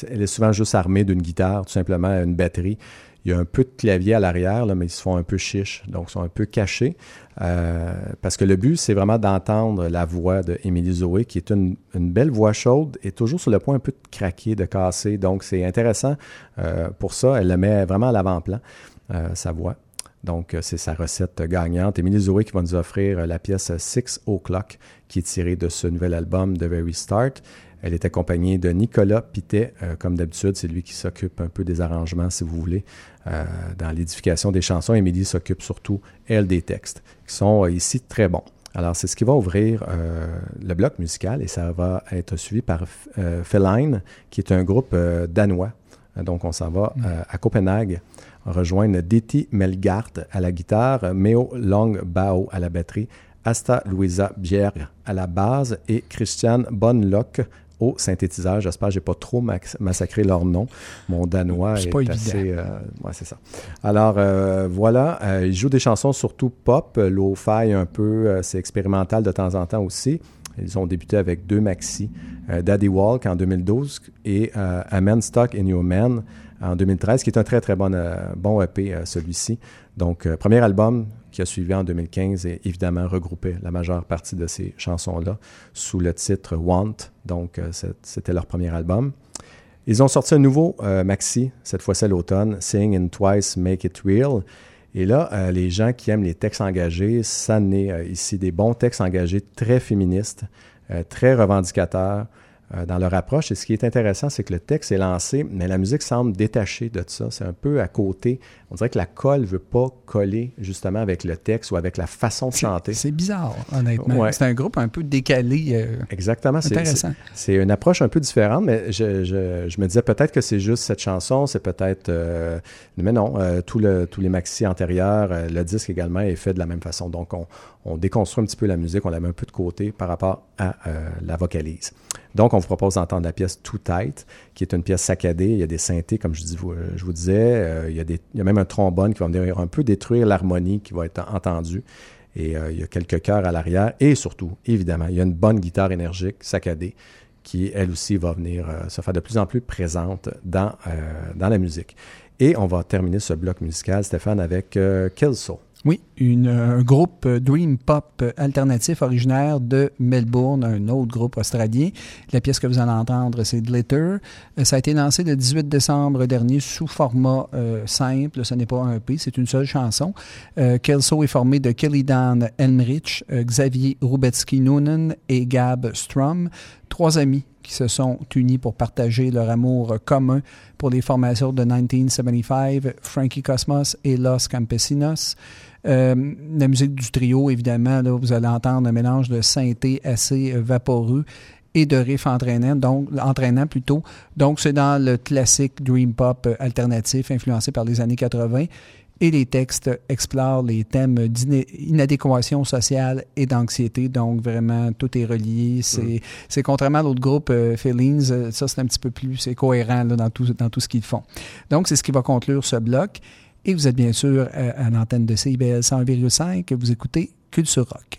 elle, est souvent juste armée d'une guitare, tout simplement une batterie. Il y a un peu de clavier à l'arrière, mais ils se font un peu chiches, donc ils sont un peu cachés. Euh, parce que le but, c'est vraiment d'entendre la voix de Émilie Zoé, qui est une, belle voix chaude et toujours sur le point un peu de craquer, de casser. Donc c'est intéressant euh, pour ça. Elle le met vraiment à l'avant-plan, sa voix. Donc, euh, c'est sa recette gagnante. Émilie Zoé qui va nous offrir euh, la pièce Six O'Clock, qui est tirée de ce nouvel album The Very Start. Elle est accompagnée de Nicolas Pitet, euh, comme d'habitude, c'est lui qui s'occupe un peu des arrangements, si vous voulez, euh, dans l'édification des chansons. Émilie s'occupe surtout, elle, des textes, qui sont euh, ici très bons. Alors, c'est ce qui va ouvrir euh, le bloc musical et ça va être suivi par euh, Feline, qui est un groupe euh, danois. Donc, on s'en va euh, à Copenhague rejoindre Diti Melgart à la guitare, Meo Longbao à la batterie, Asta Louisa Bjerg à la base et Christian Bonlock au synthétiseur. J'espère que je n'ai pas trop massacré leur nom. Mon danois est, pas assez... euh, ouais, c'est ça. Alors, euh, voilà. Euh, ils jouent des chansons surtout pop, lo-fi un peu. c'est expérimental de temps en temps aussi. Ils ont débuté avec deux maxi, Daddy Walk en 2012 et A Man Stuck in Your Man en 2013, qui est un très très bon, euh, bon EP euh, celui-ci. Donc, euh, premier album qui a suivi en 2015 et évidemment regroupait la majeure partie de ces chansons-là sous le titre Want. Donc, c'était leur premier album. Ils ont sorti un nouveau maxi, cette fois-ci à l'automne, Sing in Twice, Make It Real. Et là, les gens qui aiment les textes engagés, ça naît ici des bons textes engagés très féministes, très revendicateurs euh, dans leur approche. Et ce qui est intéressant, c'est que le texte est lancé, mais la musique semble détachée de ça. C'est un peu à côté. On dirait que la colle ne veut pas coller justement avec le texte ou avec la façon de chanter. C'est bizarre, honnêtement. Ouais. C'est un groupe un peu décalé. euh, Exactement. c'est- Intéressant. C'est une approche un peu différente, mais je, je- je me disais peut-être que c'est juste cette chanson, c'est peut-être... euh, mais non, euh, tout le- tous les maxi antérieurs, le disque également est fait de la même façon. Donc, on, on déconstruit un petit peu la musique, on la met un peu de côté par rapport à euh, la vocalise. Donc, on vous propose d'entendre la pièce Too Tight, qui est une pièce saccadée. Il y a des synthés, comme je, euh, vous disais. Euh, il, y a même un trombone qui va venir un peu détruire l'harmonie qui va être entendue. Et il y a quelques chœurs à l'arrière. Et surtout, évidemment, il y a une bonne guitare énergique, saccadée, qui, elle aussi, va venir se faire de plus en plus présente dans, dans la musique. Et on va terminer ce bloc musical, Stéphane, avec Kelso. Oui, une- un groupe Dream Pop alternatif originaire de Melbourne, un autre groupe australien. La pièce que vous allez entendre, c'est Glitter. Euh, Ça a été lancé le 18 décembre dernier sous format euh, simple. Ce n'est pas un EP, c'est une seule chanson. Euh, Kelso est formé de Kelly Dan Elmrich, Xavier Rubetsky-Noonan et Gab Strum, trois amis qui se sont unis pour partager leur amour commun pour les formations de 1975, Frankie Cosmos et Los Campesinos. Euh, la musique du trio, évidemment, là, vous allez entendre un mélange de synthé assez euh, vaporeux et de riffs entraînants, donc entraînants plutôt. Donc c'est dans le classique dream pop euh, alternatif influencé par les années 80 et les textes explorent les thèmes d'inadéquation sociale et d'anxiété. Donc, vraiment, tout est relié. C'est c'est contrairement à l'autre groupe, euh, Feelings, ça, c'est un petit peu plus c'est cohérent là, dans, tout, dans tout ce qu'ils font. Donc, c'est ce qui va conclure ce bloc. Et vous êtes bien sûr euh, à l'antenne de CIBL 101,5. Vous écoutez Culture Rock.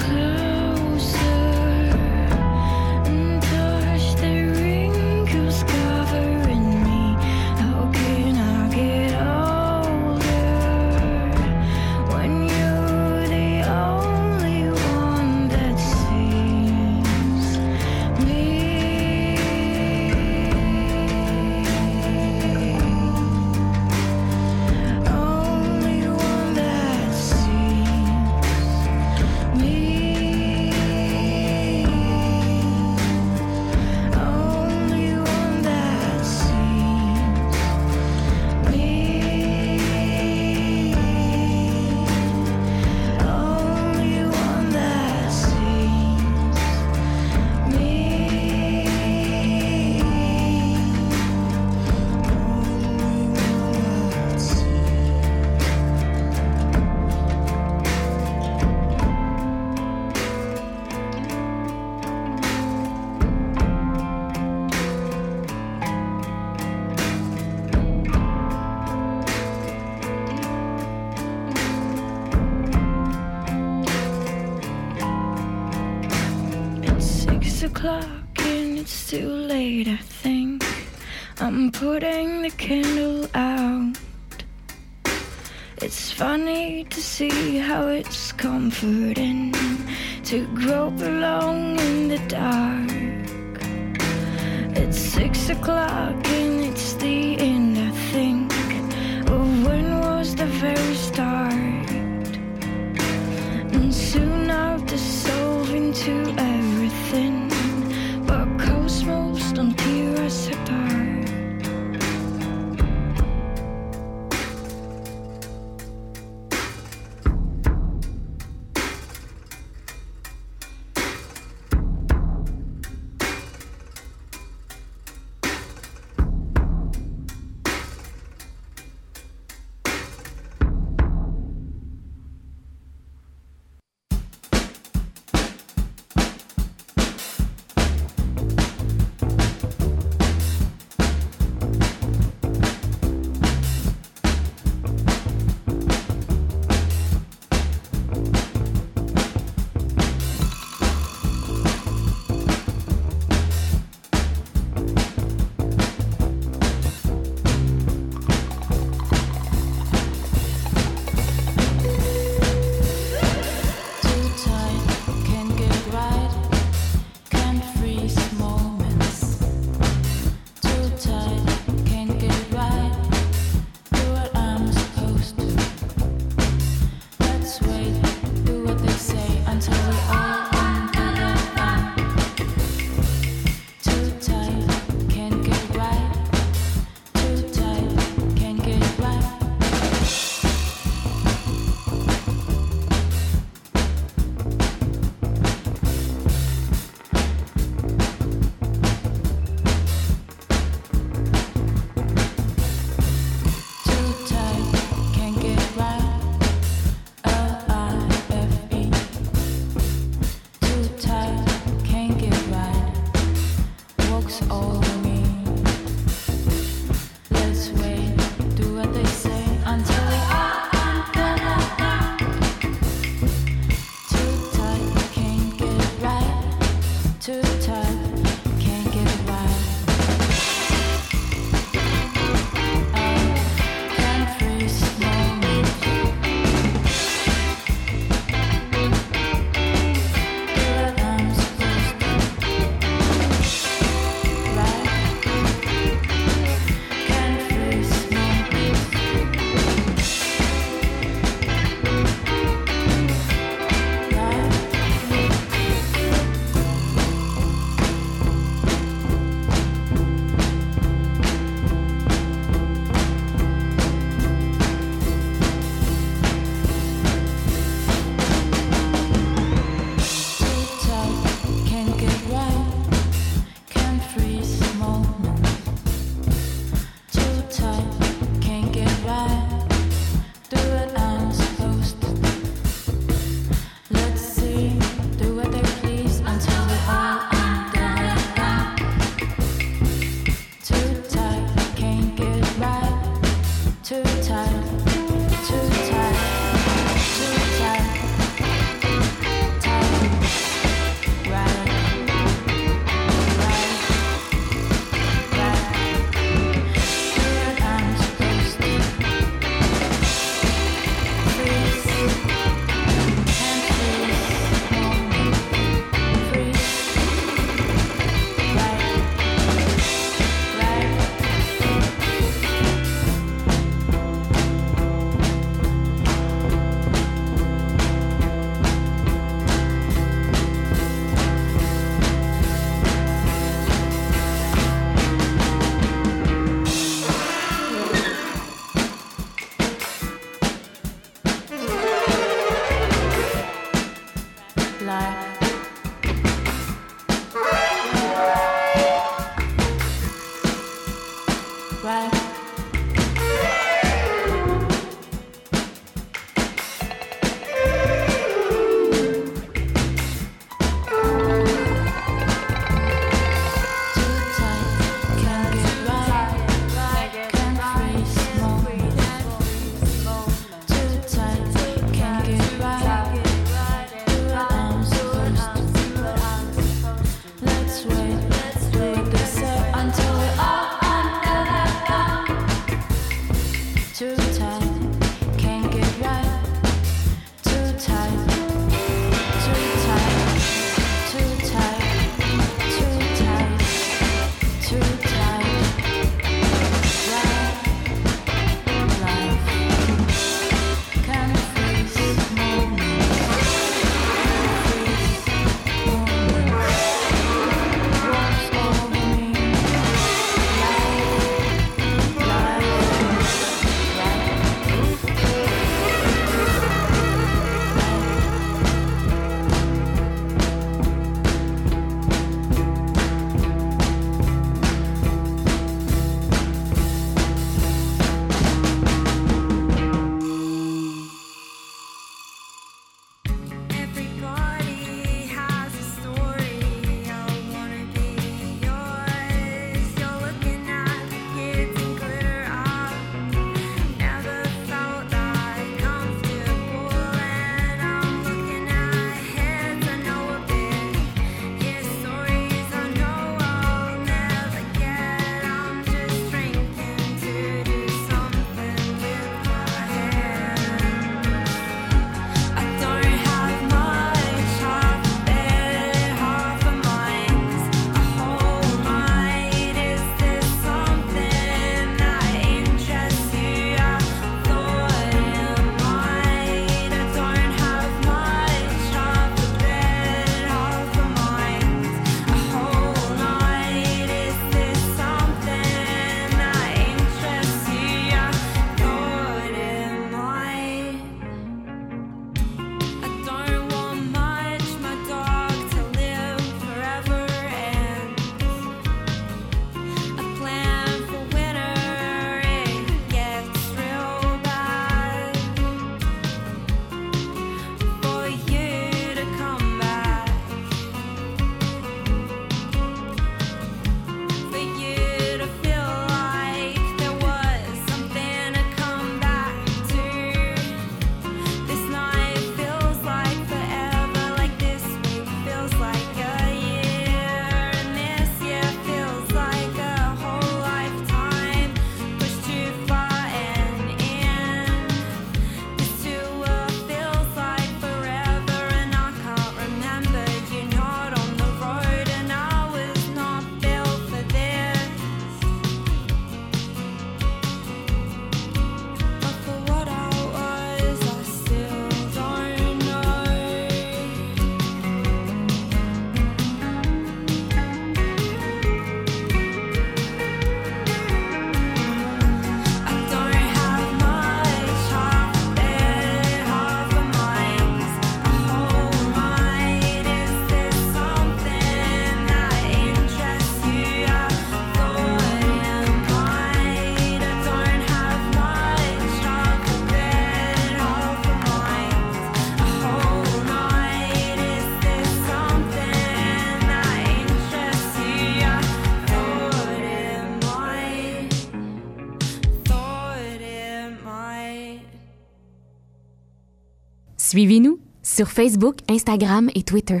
Suivez-nous sur Facebook, Instagram et Twitter.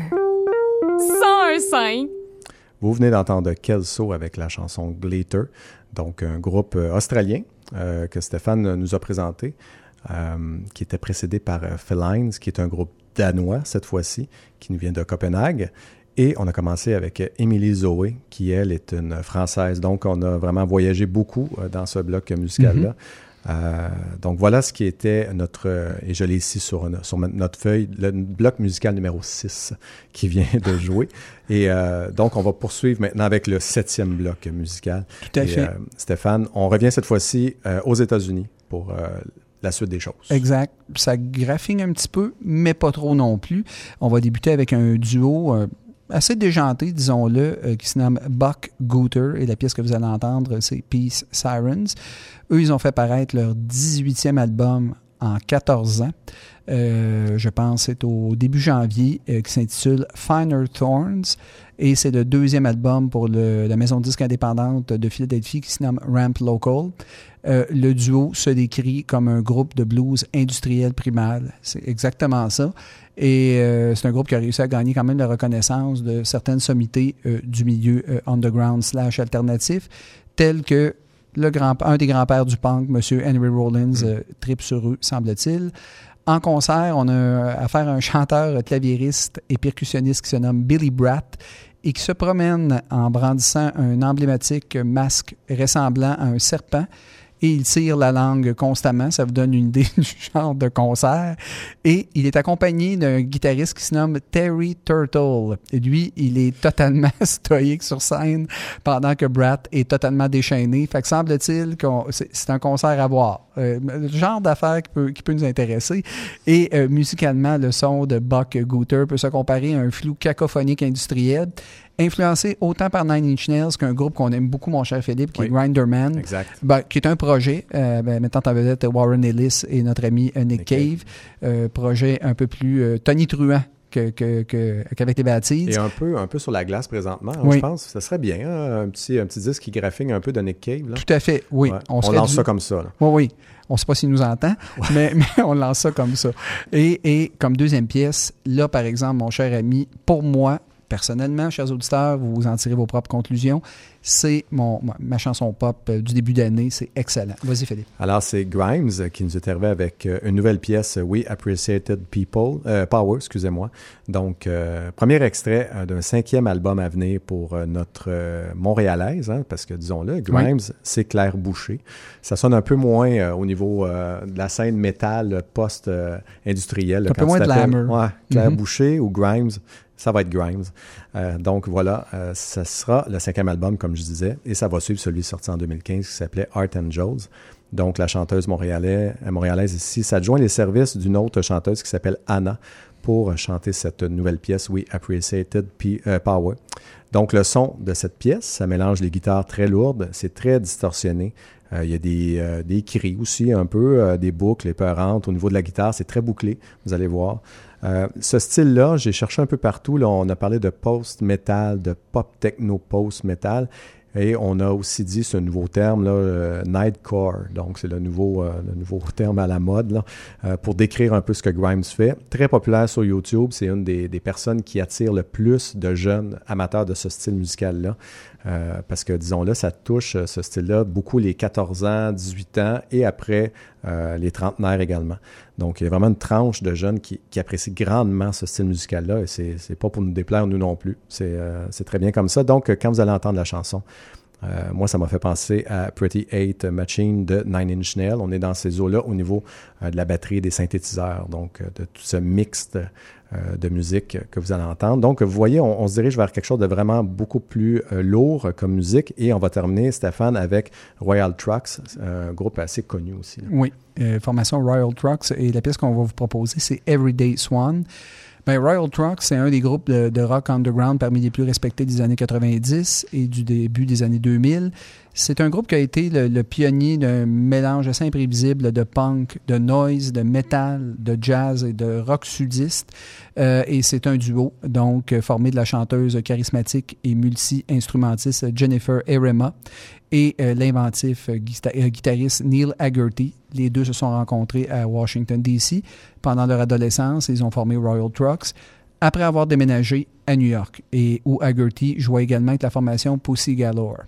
101.5 Vous venez d'entendre Kelso avec la chanson Glitter, donc un groupe euh, australien euh, que Stéphane nous a présenté, euh, qui était précédé par Felines, qui est un groupe danois cette fois-ci, qui nous vient de Copenhague. Et on a commencé avec Émilie Zoé, qui elle est une Française. Donc on a vraiment voyagé beaucoup dans ce bloc musical-là. Euh, donc voilà ce qui était notre, et je l'ai ici sur, sur notre feuille, le bloc musical numéro 6 qui vient de <laughs> jouer. Et euh, donc on va poursuivre maintenant avec le septième bloc musical. Tout à Et, fait. euh, Stéphane, on revient cette fois-ci euh, aux États-Unis pour la suite des choses. Exact. Ça graphine un petit peu, mais pas trop non plus. On va débuter avec un duo assez déjanté, disons-le, euh, qui se nomme Buck Gooter. Et la pièce que vous allez entendre, c'est Peace Sirens. Eux, ils ont fait paraître leur 18e album en 14 ans. Euh, je pense c'est au début janvier, euh, qui s'intitule Finer Thorns. Et c'est le deuxième album pour la maison de disque indépendante de Philadelphie qui se nomme Ramp Local. Le duo se décrit comme un groupe de blues industriel primal. C'est exactement ça. Et euh, c'est un groupe qui a réussi à gagner quand même la reconnaissance de certaines sommités euh, du milieu euh, underground slash alternatif, tels que le grand, un des grands-pères du punk, M. Henry Rollins, euh, tripe sur eux, semble-t-il. En concert, on a affaire à un chanteur, claviériste et percussionniste qui se nomme Billy Bratt et qui se promène en brandissant un emblématique masque ressemblant à un serpent il tire la langue constamment. Ça vous donne une idée <laughs> du genre de concert. Et il est accompagné d'un guitariste qui se nomme Terry Turtle. Et lui, il est totalement <laughs> stoïque sur scène pendant que Bratt est totalement déchaîné. Fait que semble-t-il que c'est un concert à voir. Euh, le genre d'affaire qui peut, qui peut nous intéresser. Et euh, musicalement, le son de Buck Gooter peut se comparer à un flou cacophonique industriel influencé autant par Nine Inch Nails qu'un groupe qu'on aime beaucoup, mon cher Philippe, qui Oui. est Grinderman. Exact. Ben, qui est un projet, euh, ben, mettant en vedette Warren Ellis et notre ami euh, Nick Nick Cave. Euh, projet un peu plus euh, tonitruant que, que, que- qu'avec les Baptistes. Et un peu, un peu sur la glace présentement, hein, Oui. je pense. Ça serait bien, hein, un, petit, un petit disque qui graphine un peu de Nick Cave. Là. Tout à fait, oui. Ouais. On lance ça comme ça. là. Oui, oui. On ne sait pas s'il nous entend, mais, <laughs> mais on lance ça comme ça. Et, et comme deuxième pièce, là, par exemple, mon cher ami, pour moi, personnellement, chers auditeurs, vous en tirez vos propres conclusions, c'est mon, ma- chanson pop euh, du début d'année. C'est excellent. Vas-y, Philippe. Alors, c'est Grimes euh, qui nous est arrivé avec euh, une nouvelle pièce, We Appreciated People, euh, Power, excusez-moi. Donc, euh, premier extrait d'un cinquième album à venir pour notre euh, Montréalaise, hein, parce que disons-le, Grimes, c'est Claire Boucher. Ça sonne un peu moins au niveau de la scène métal post-industrielle. Un peu moins de glamour. Ouais, Claire Mhm. Boucher ou Grimes, ça va être Grimes. Euh, donc voilà, euh, ça sera le cinquième album, comme je disais, et ça va suivre celui sorti en 2015 qui s'appelait Art Angels. Donc la chanteuse euh, montréalaise ici s'adjoint les services d'une autre chanteuse qui s'appelle Anna pour chanter cette nouvelle pièce, We Appreciated Power. Donc le son de cette pièce, ça mélange les guitares très lourdes, c'est très distorsionné. Il y a des, des cris aussi, un peu, des boucles épeurantes. Au niveau de la guitare, c'est très bouclé, vous allez voir. Euh, ce style-là, j'ai cherché un peu partout. On a parlé de post-metal, de pop-techno post-metal. Et on a aussi dit ce nouveau terme, là, euh, Nightcore. Donc, c'est le nouveau, euh, le nouveau terme à la mode pour décrire un peu ce que Grimes fait. Très populaire sur YouTube. C'est une des personnes qui attire le plus de jeunes amateurs de ce style musical-là. Euh, parce que, disons-le, ça touche euh, ce style-là beaucoup les 14 ans, 18 ans et après euh, les trentenaires également. Donc, il y a vraiment une tranche de jeunes qui, apprécient grandement ce style musical-là et c'est c'est pas pour nous déplaire, nous non plus. C'est très bien comme ça. Donc, quand vous allez entendre la chanson, moi, ça m'a fait penser à Pretty Eight Machine de Nine Inch Nails. On est dans ces eaux-là au niveau de la batterie et des synthétiseurs, donc de tout ce mix de, euh, de musique que vous allez entendre. Donc, vous voyez, on, se dirige vers quelque chose de vraiment beaucoup plus euh, lourd comme musique. Et on va terminer, Stéphane, avec Royal Trucks, un groupe assez connu aussi. Oui, euh, formation Royal Trucks. Et la pièce qu'on va vous proposer, c'est Everyday Swan. Ben, Royal Trucks, c'est un des groupes de, rock underground parmi les plus respectés des années 90 et du début des années 2000. C'est un groupe qui a été le, pionnier d'un mélange assez imprévisible de punk, de noise, de metal, de jazz et de rock sudiste. Euh, et c'est un duo, donc, formé de la chanteuse charismatique et multi-instrumentiste Jennifer Erema et euh, l'inventif euh, euh, guitariste Neil Haggerty. Les deux se sont rencontrés à Washington, D.C. Pendant leur adolescence, ils ont formé Royal Trucks après avoir déménagé à New York et où Haggerty jouait également avec la formation Pussy Galore.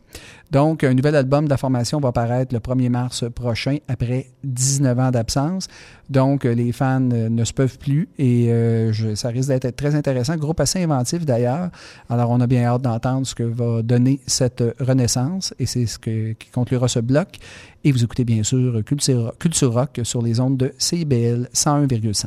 Donc, un nouvel album de la formation va paraître le 1er mars prochain après 19 ans d'absence. Donc, euh, les fans euh, ne se peuvent plus et euh, ça risque d'être très intéressant. Groupe assez inventif d'ailleurs. Alors, on a bien hâte d'entendre ce que va donner cette renaissance et c'est ce qui conclura ce bloc. Et vous écoutez bien sûr Culture, Culture Rock sur les ondes de CIBL 101,5.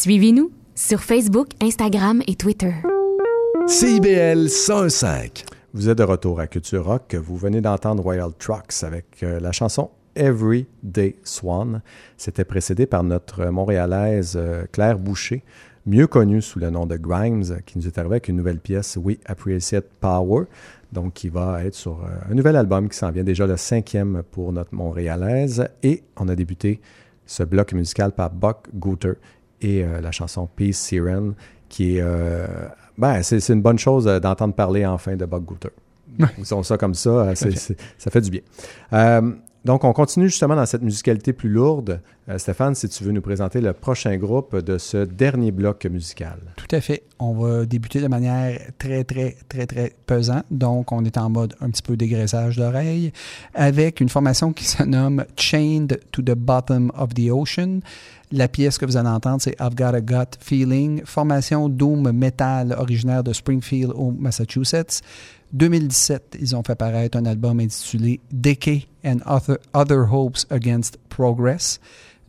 Suivez-nous sur Facebook, Instagram et Twitter. CIBL 105. Vous êtes de retour à Culture Rock. Vous venez d'entendre Royal Trucks avec euh, la chanson Everyday Swan. C'était précédé par notre Montréalaise euh, Claire Boucher, mieux connue sous le nom de Grimes, qui nous est arrivée avec une nouvelle pièce, We Appreciate Power, donc qui va être sur euh, un nouvel album qui s'en vient déjà le cinquième pour notre Montréalaise. Et on a débuté ce bloc musical par Buck Gooter et euh, la chanson Peace Siren, qui est... euh, ben, c'est c'est une bonne chose euh, d'entendre parler enfin de Buck Gooter. Disons ça comme ça, ça fait du bien. Donc, on continue justement dans cette musicalité plus lourde. Euh, Stéphane, si tu veux nous présenter le prochain groupe de ce dernier bloc musical. Tout à fait. On va débuter de manière très, très, très, très pesante. Donc, on est en mode un petit peu dégraissage d'oreilles avec une formation qui se nomme Chained to the Bottom of the Ocean. La pièce que vous allez entendre, c'est I've Got a Gut Feeling, formation Doom Metal originaire de Springfield au Massachusetts. 2017, ils ont fait paraître un album intitulé Decay and Other, Other Hopes Against Progress.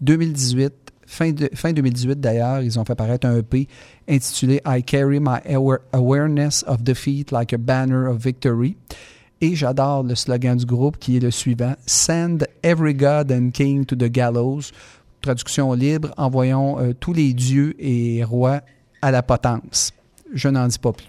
2018, fin, de- fin 2018 d'ailleurs, ils ont fait paraître un EP intitulé I Carry My Aware- Awareness of Defeat Like a Banner of Victory. Et j'adore le slogan du groupe qui est le suivant Send every god and king to the gallows. Traduction libre, envoyons euh, tous les dieux et rois à la potence. Je n'en dis pas plus.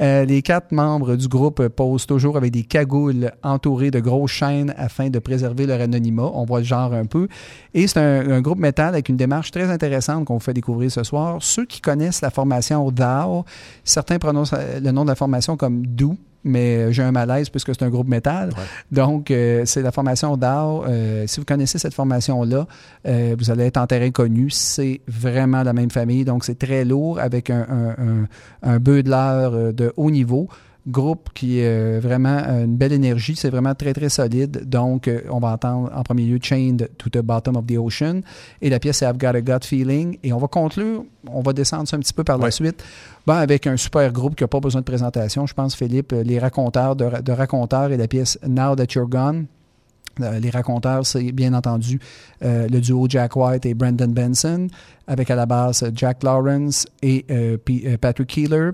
Euh, les quatre membres du groupe posent toujours avec des cagoules entourées de grosses chaînes afin de préserver leur anonymat. On voit le genre un peu. Et c'est un, groupe métal avec une démarche très intéressante qu'on vous fait découvrir ce soir. Ceux qui connaissent la formation DAO, certains prononcent le nom de la formation comme DO, mais j'ai un malaise puisque c'est un groupe métal. Donc, euh, c'est la formation DAO. Euh, si vous connaissez cette formation-là, euh, vous allez être en terrain connu. C'est vraiment la même famille. Donc, c'est très lourd avec un, un, un, un beudeleur euh, de haut niveau. Groupe qui est euh, vraiment euh, une belle énergie. C'est vraiment très, très solide. Donc, euh, on va entendre en premier lieu Chained to the Bottom of the Ocean. Et la pièce, c'est I've Got a Gut Feeling. Et on va conclure, on va descendre ça un petit peu par la suite, ben, avec un super groupe qui n'a pas besoin de présentation. Je pense, Philippe, les raconteurs de, de raconteurs et la pièce Now That You're Gone. Les raconteurs, c'est bien entendu euh, le duo Jack White et Brandon Benson, avec à la base Jack Lawrence et euh, P- euh, Patrick Keeler.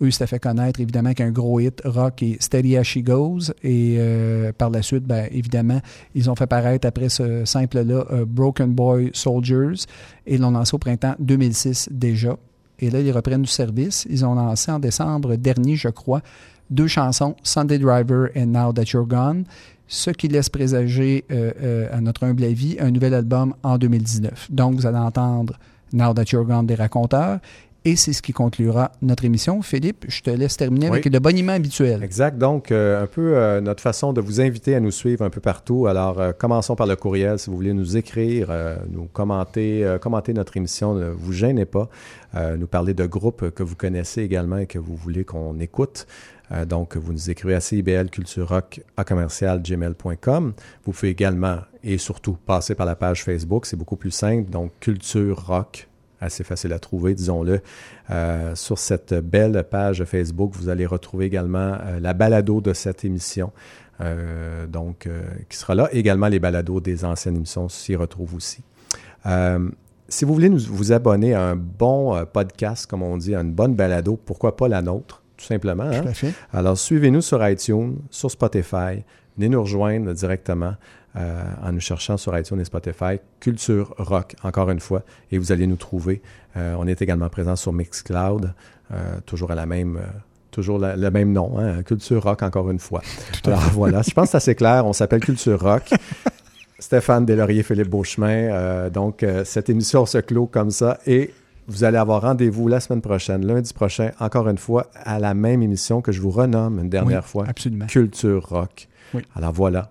Eux, s'étaient fait connaître évidemment qu'un gros hit rock et Steady As She Goes. Et euh, par la suite, ben, évidemment, ils ont fait paraître après ce simple-là euh, Broken Boy Soldiers et l'ont lancé au printemps 2006 déjà. Et là, ils reprennent du service. Ils ont lancé en décembre dernier, je crois, deux chansons, Sunday Driver et Now That You're Gone, ce qui laisse présager, euh, à notre humble avis, un nouvel album en 2019. Donc, vous allez entendre Now That You're Gone des raconteurs. Et c'est ce qui conclura notre émission. Philippe, je te laisse terminer avec le boniment habituel. Exact. Donc, euh, un peu euh, notre façon de vous inviter à nous suivre un peu partout. Alors, euh, commençons par le courriel. Si vous voulez nous écrire, nous commenter, commenter notre émission, ne vous gênez pas. Nous parler de groupes que vous connaissez également et que vous voulez qu'on écoute. Donc, vous nous écrivez à CIBL Culture Rock à commercial gmail.com. Vous pouvez également et surtout passer par la page Facebook. C'est beaucoup plus simple. Donc, Culture Rock assez facile à trouver, disons-le. Euh, sur cette belle page Facebook, vous allez retrouver également euh, la balado de cette émission, euh, donc qui sera là. Également les balados des anciennes émissions s'y retrouvent aussi. Si vous voulez nous, vous abonner à un bon podcast, comme on dit, à une bonne balado, pourquoi pas la nôtre, tout simplement. hein? Tout à fait. Alors, suivez-nous sur iTunes, sur Spotify. Venez nous rejoindre directement euh, en nous cherchant sur iTunes et Spotify. Culture Rock, encore une fois, et vous allez nous trouver. Euh, on est également présent sur Mixcloud, euh, toujours à la même... Toujours la- le même nom, hein, Culture Rock, encore une fois. Alors voilà, je pense que c'est assez clair. On s'appelle Culture Rock. <laughs> Stéphane Delaurier, Philippe Beauchemin. Euh, donc, euh, cette émission se clôt comme ça et vous allez avoir rendez-vous la semaine prochaine, lundi prochain, encore une fois, à la même émission que je vous renomme une dernière Oui, fois. absolument. Culture Rock. Oui. Alors voilà,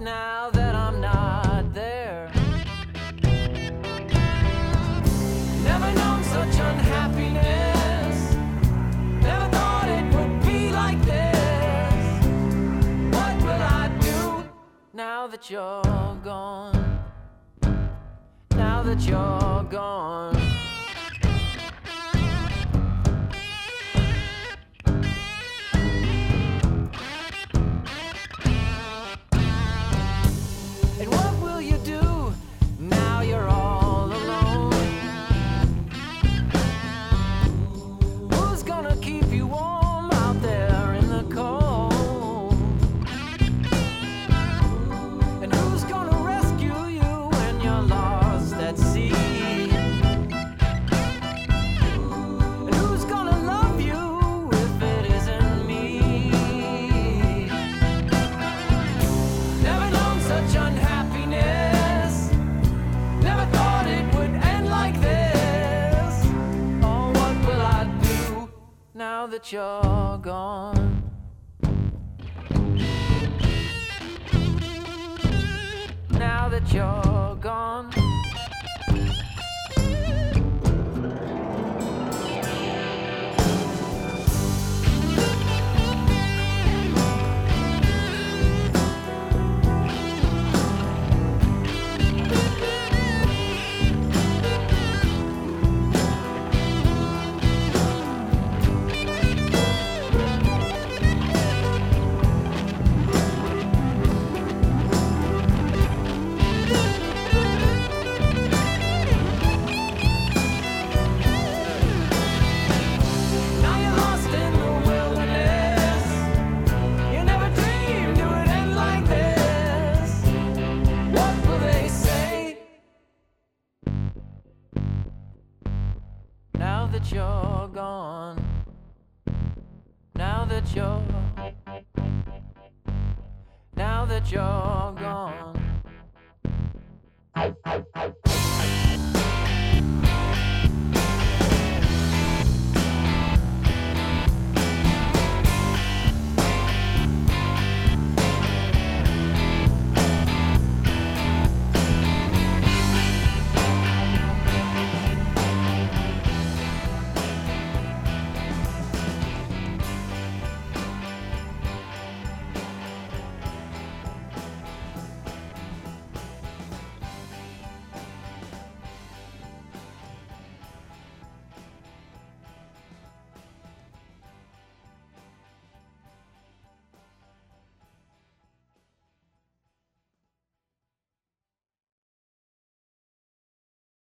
Now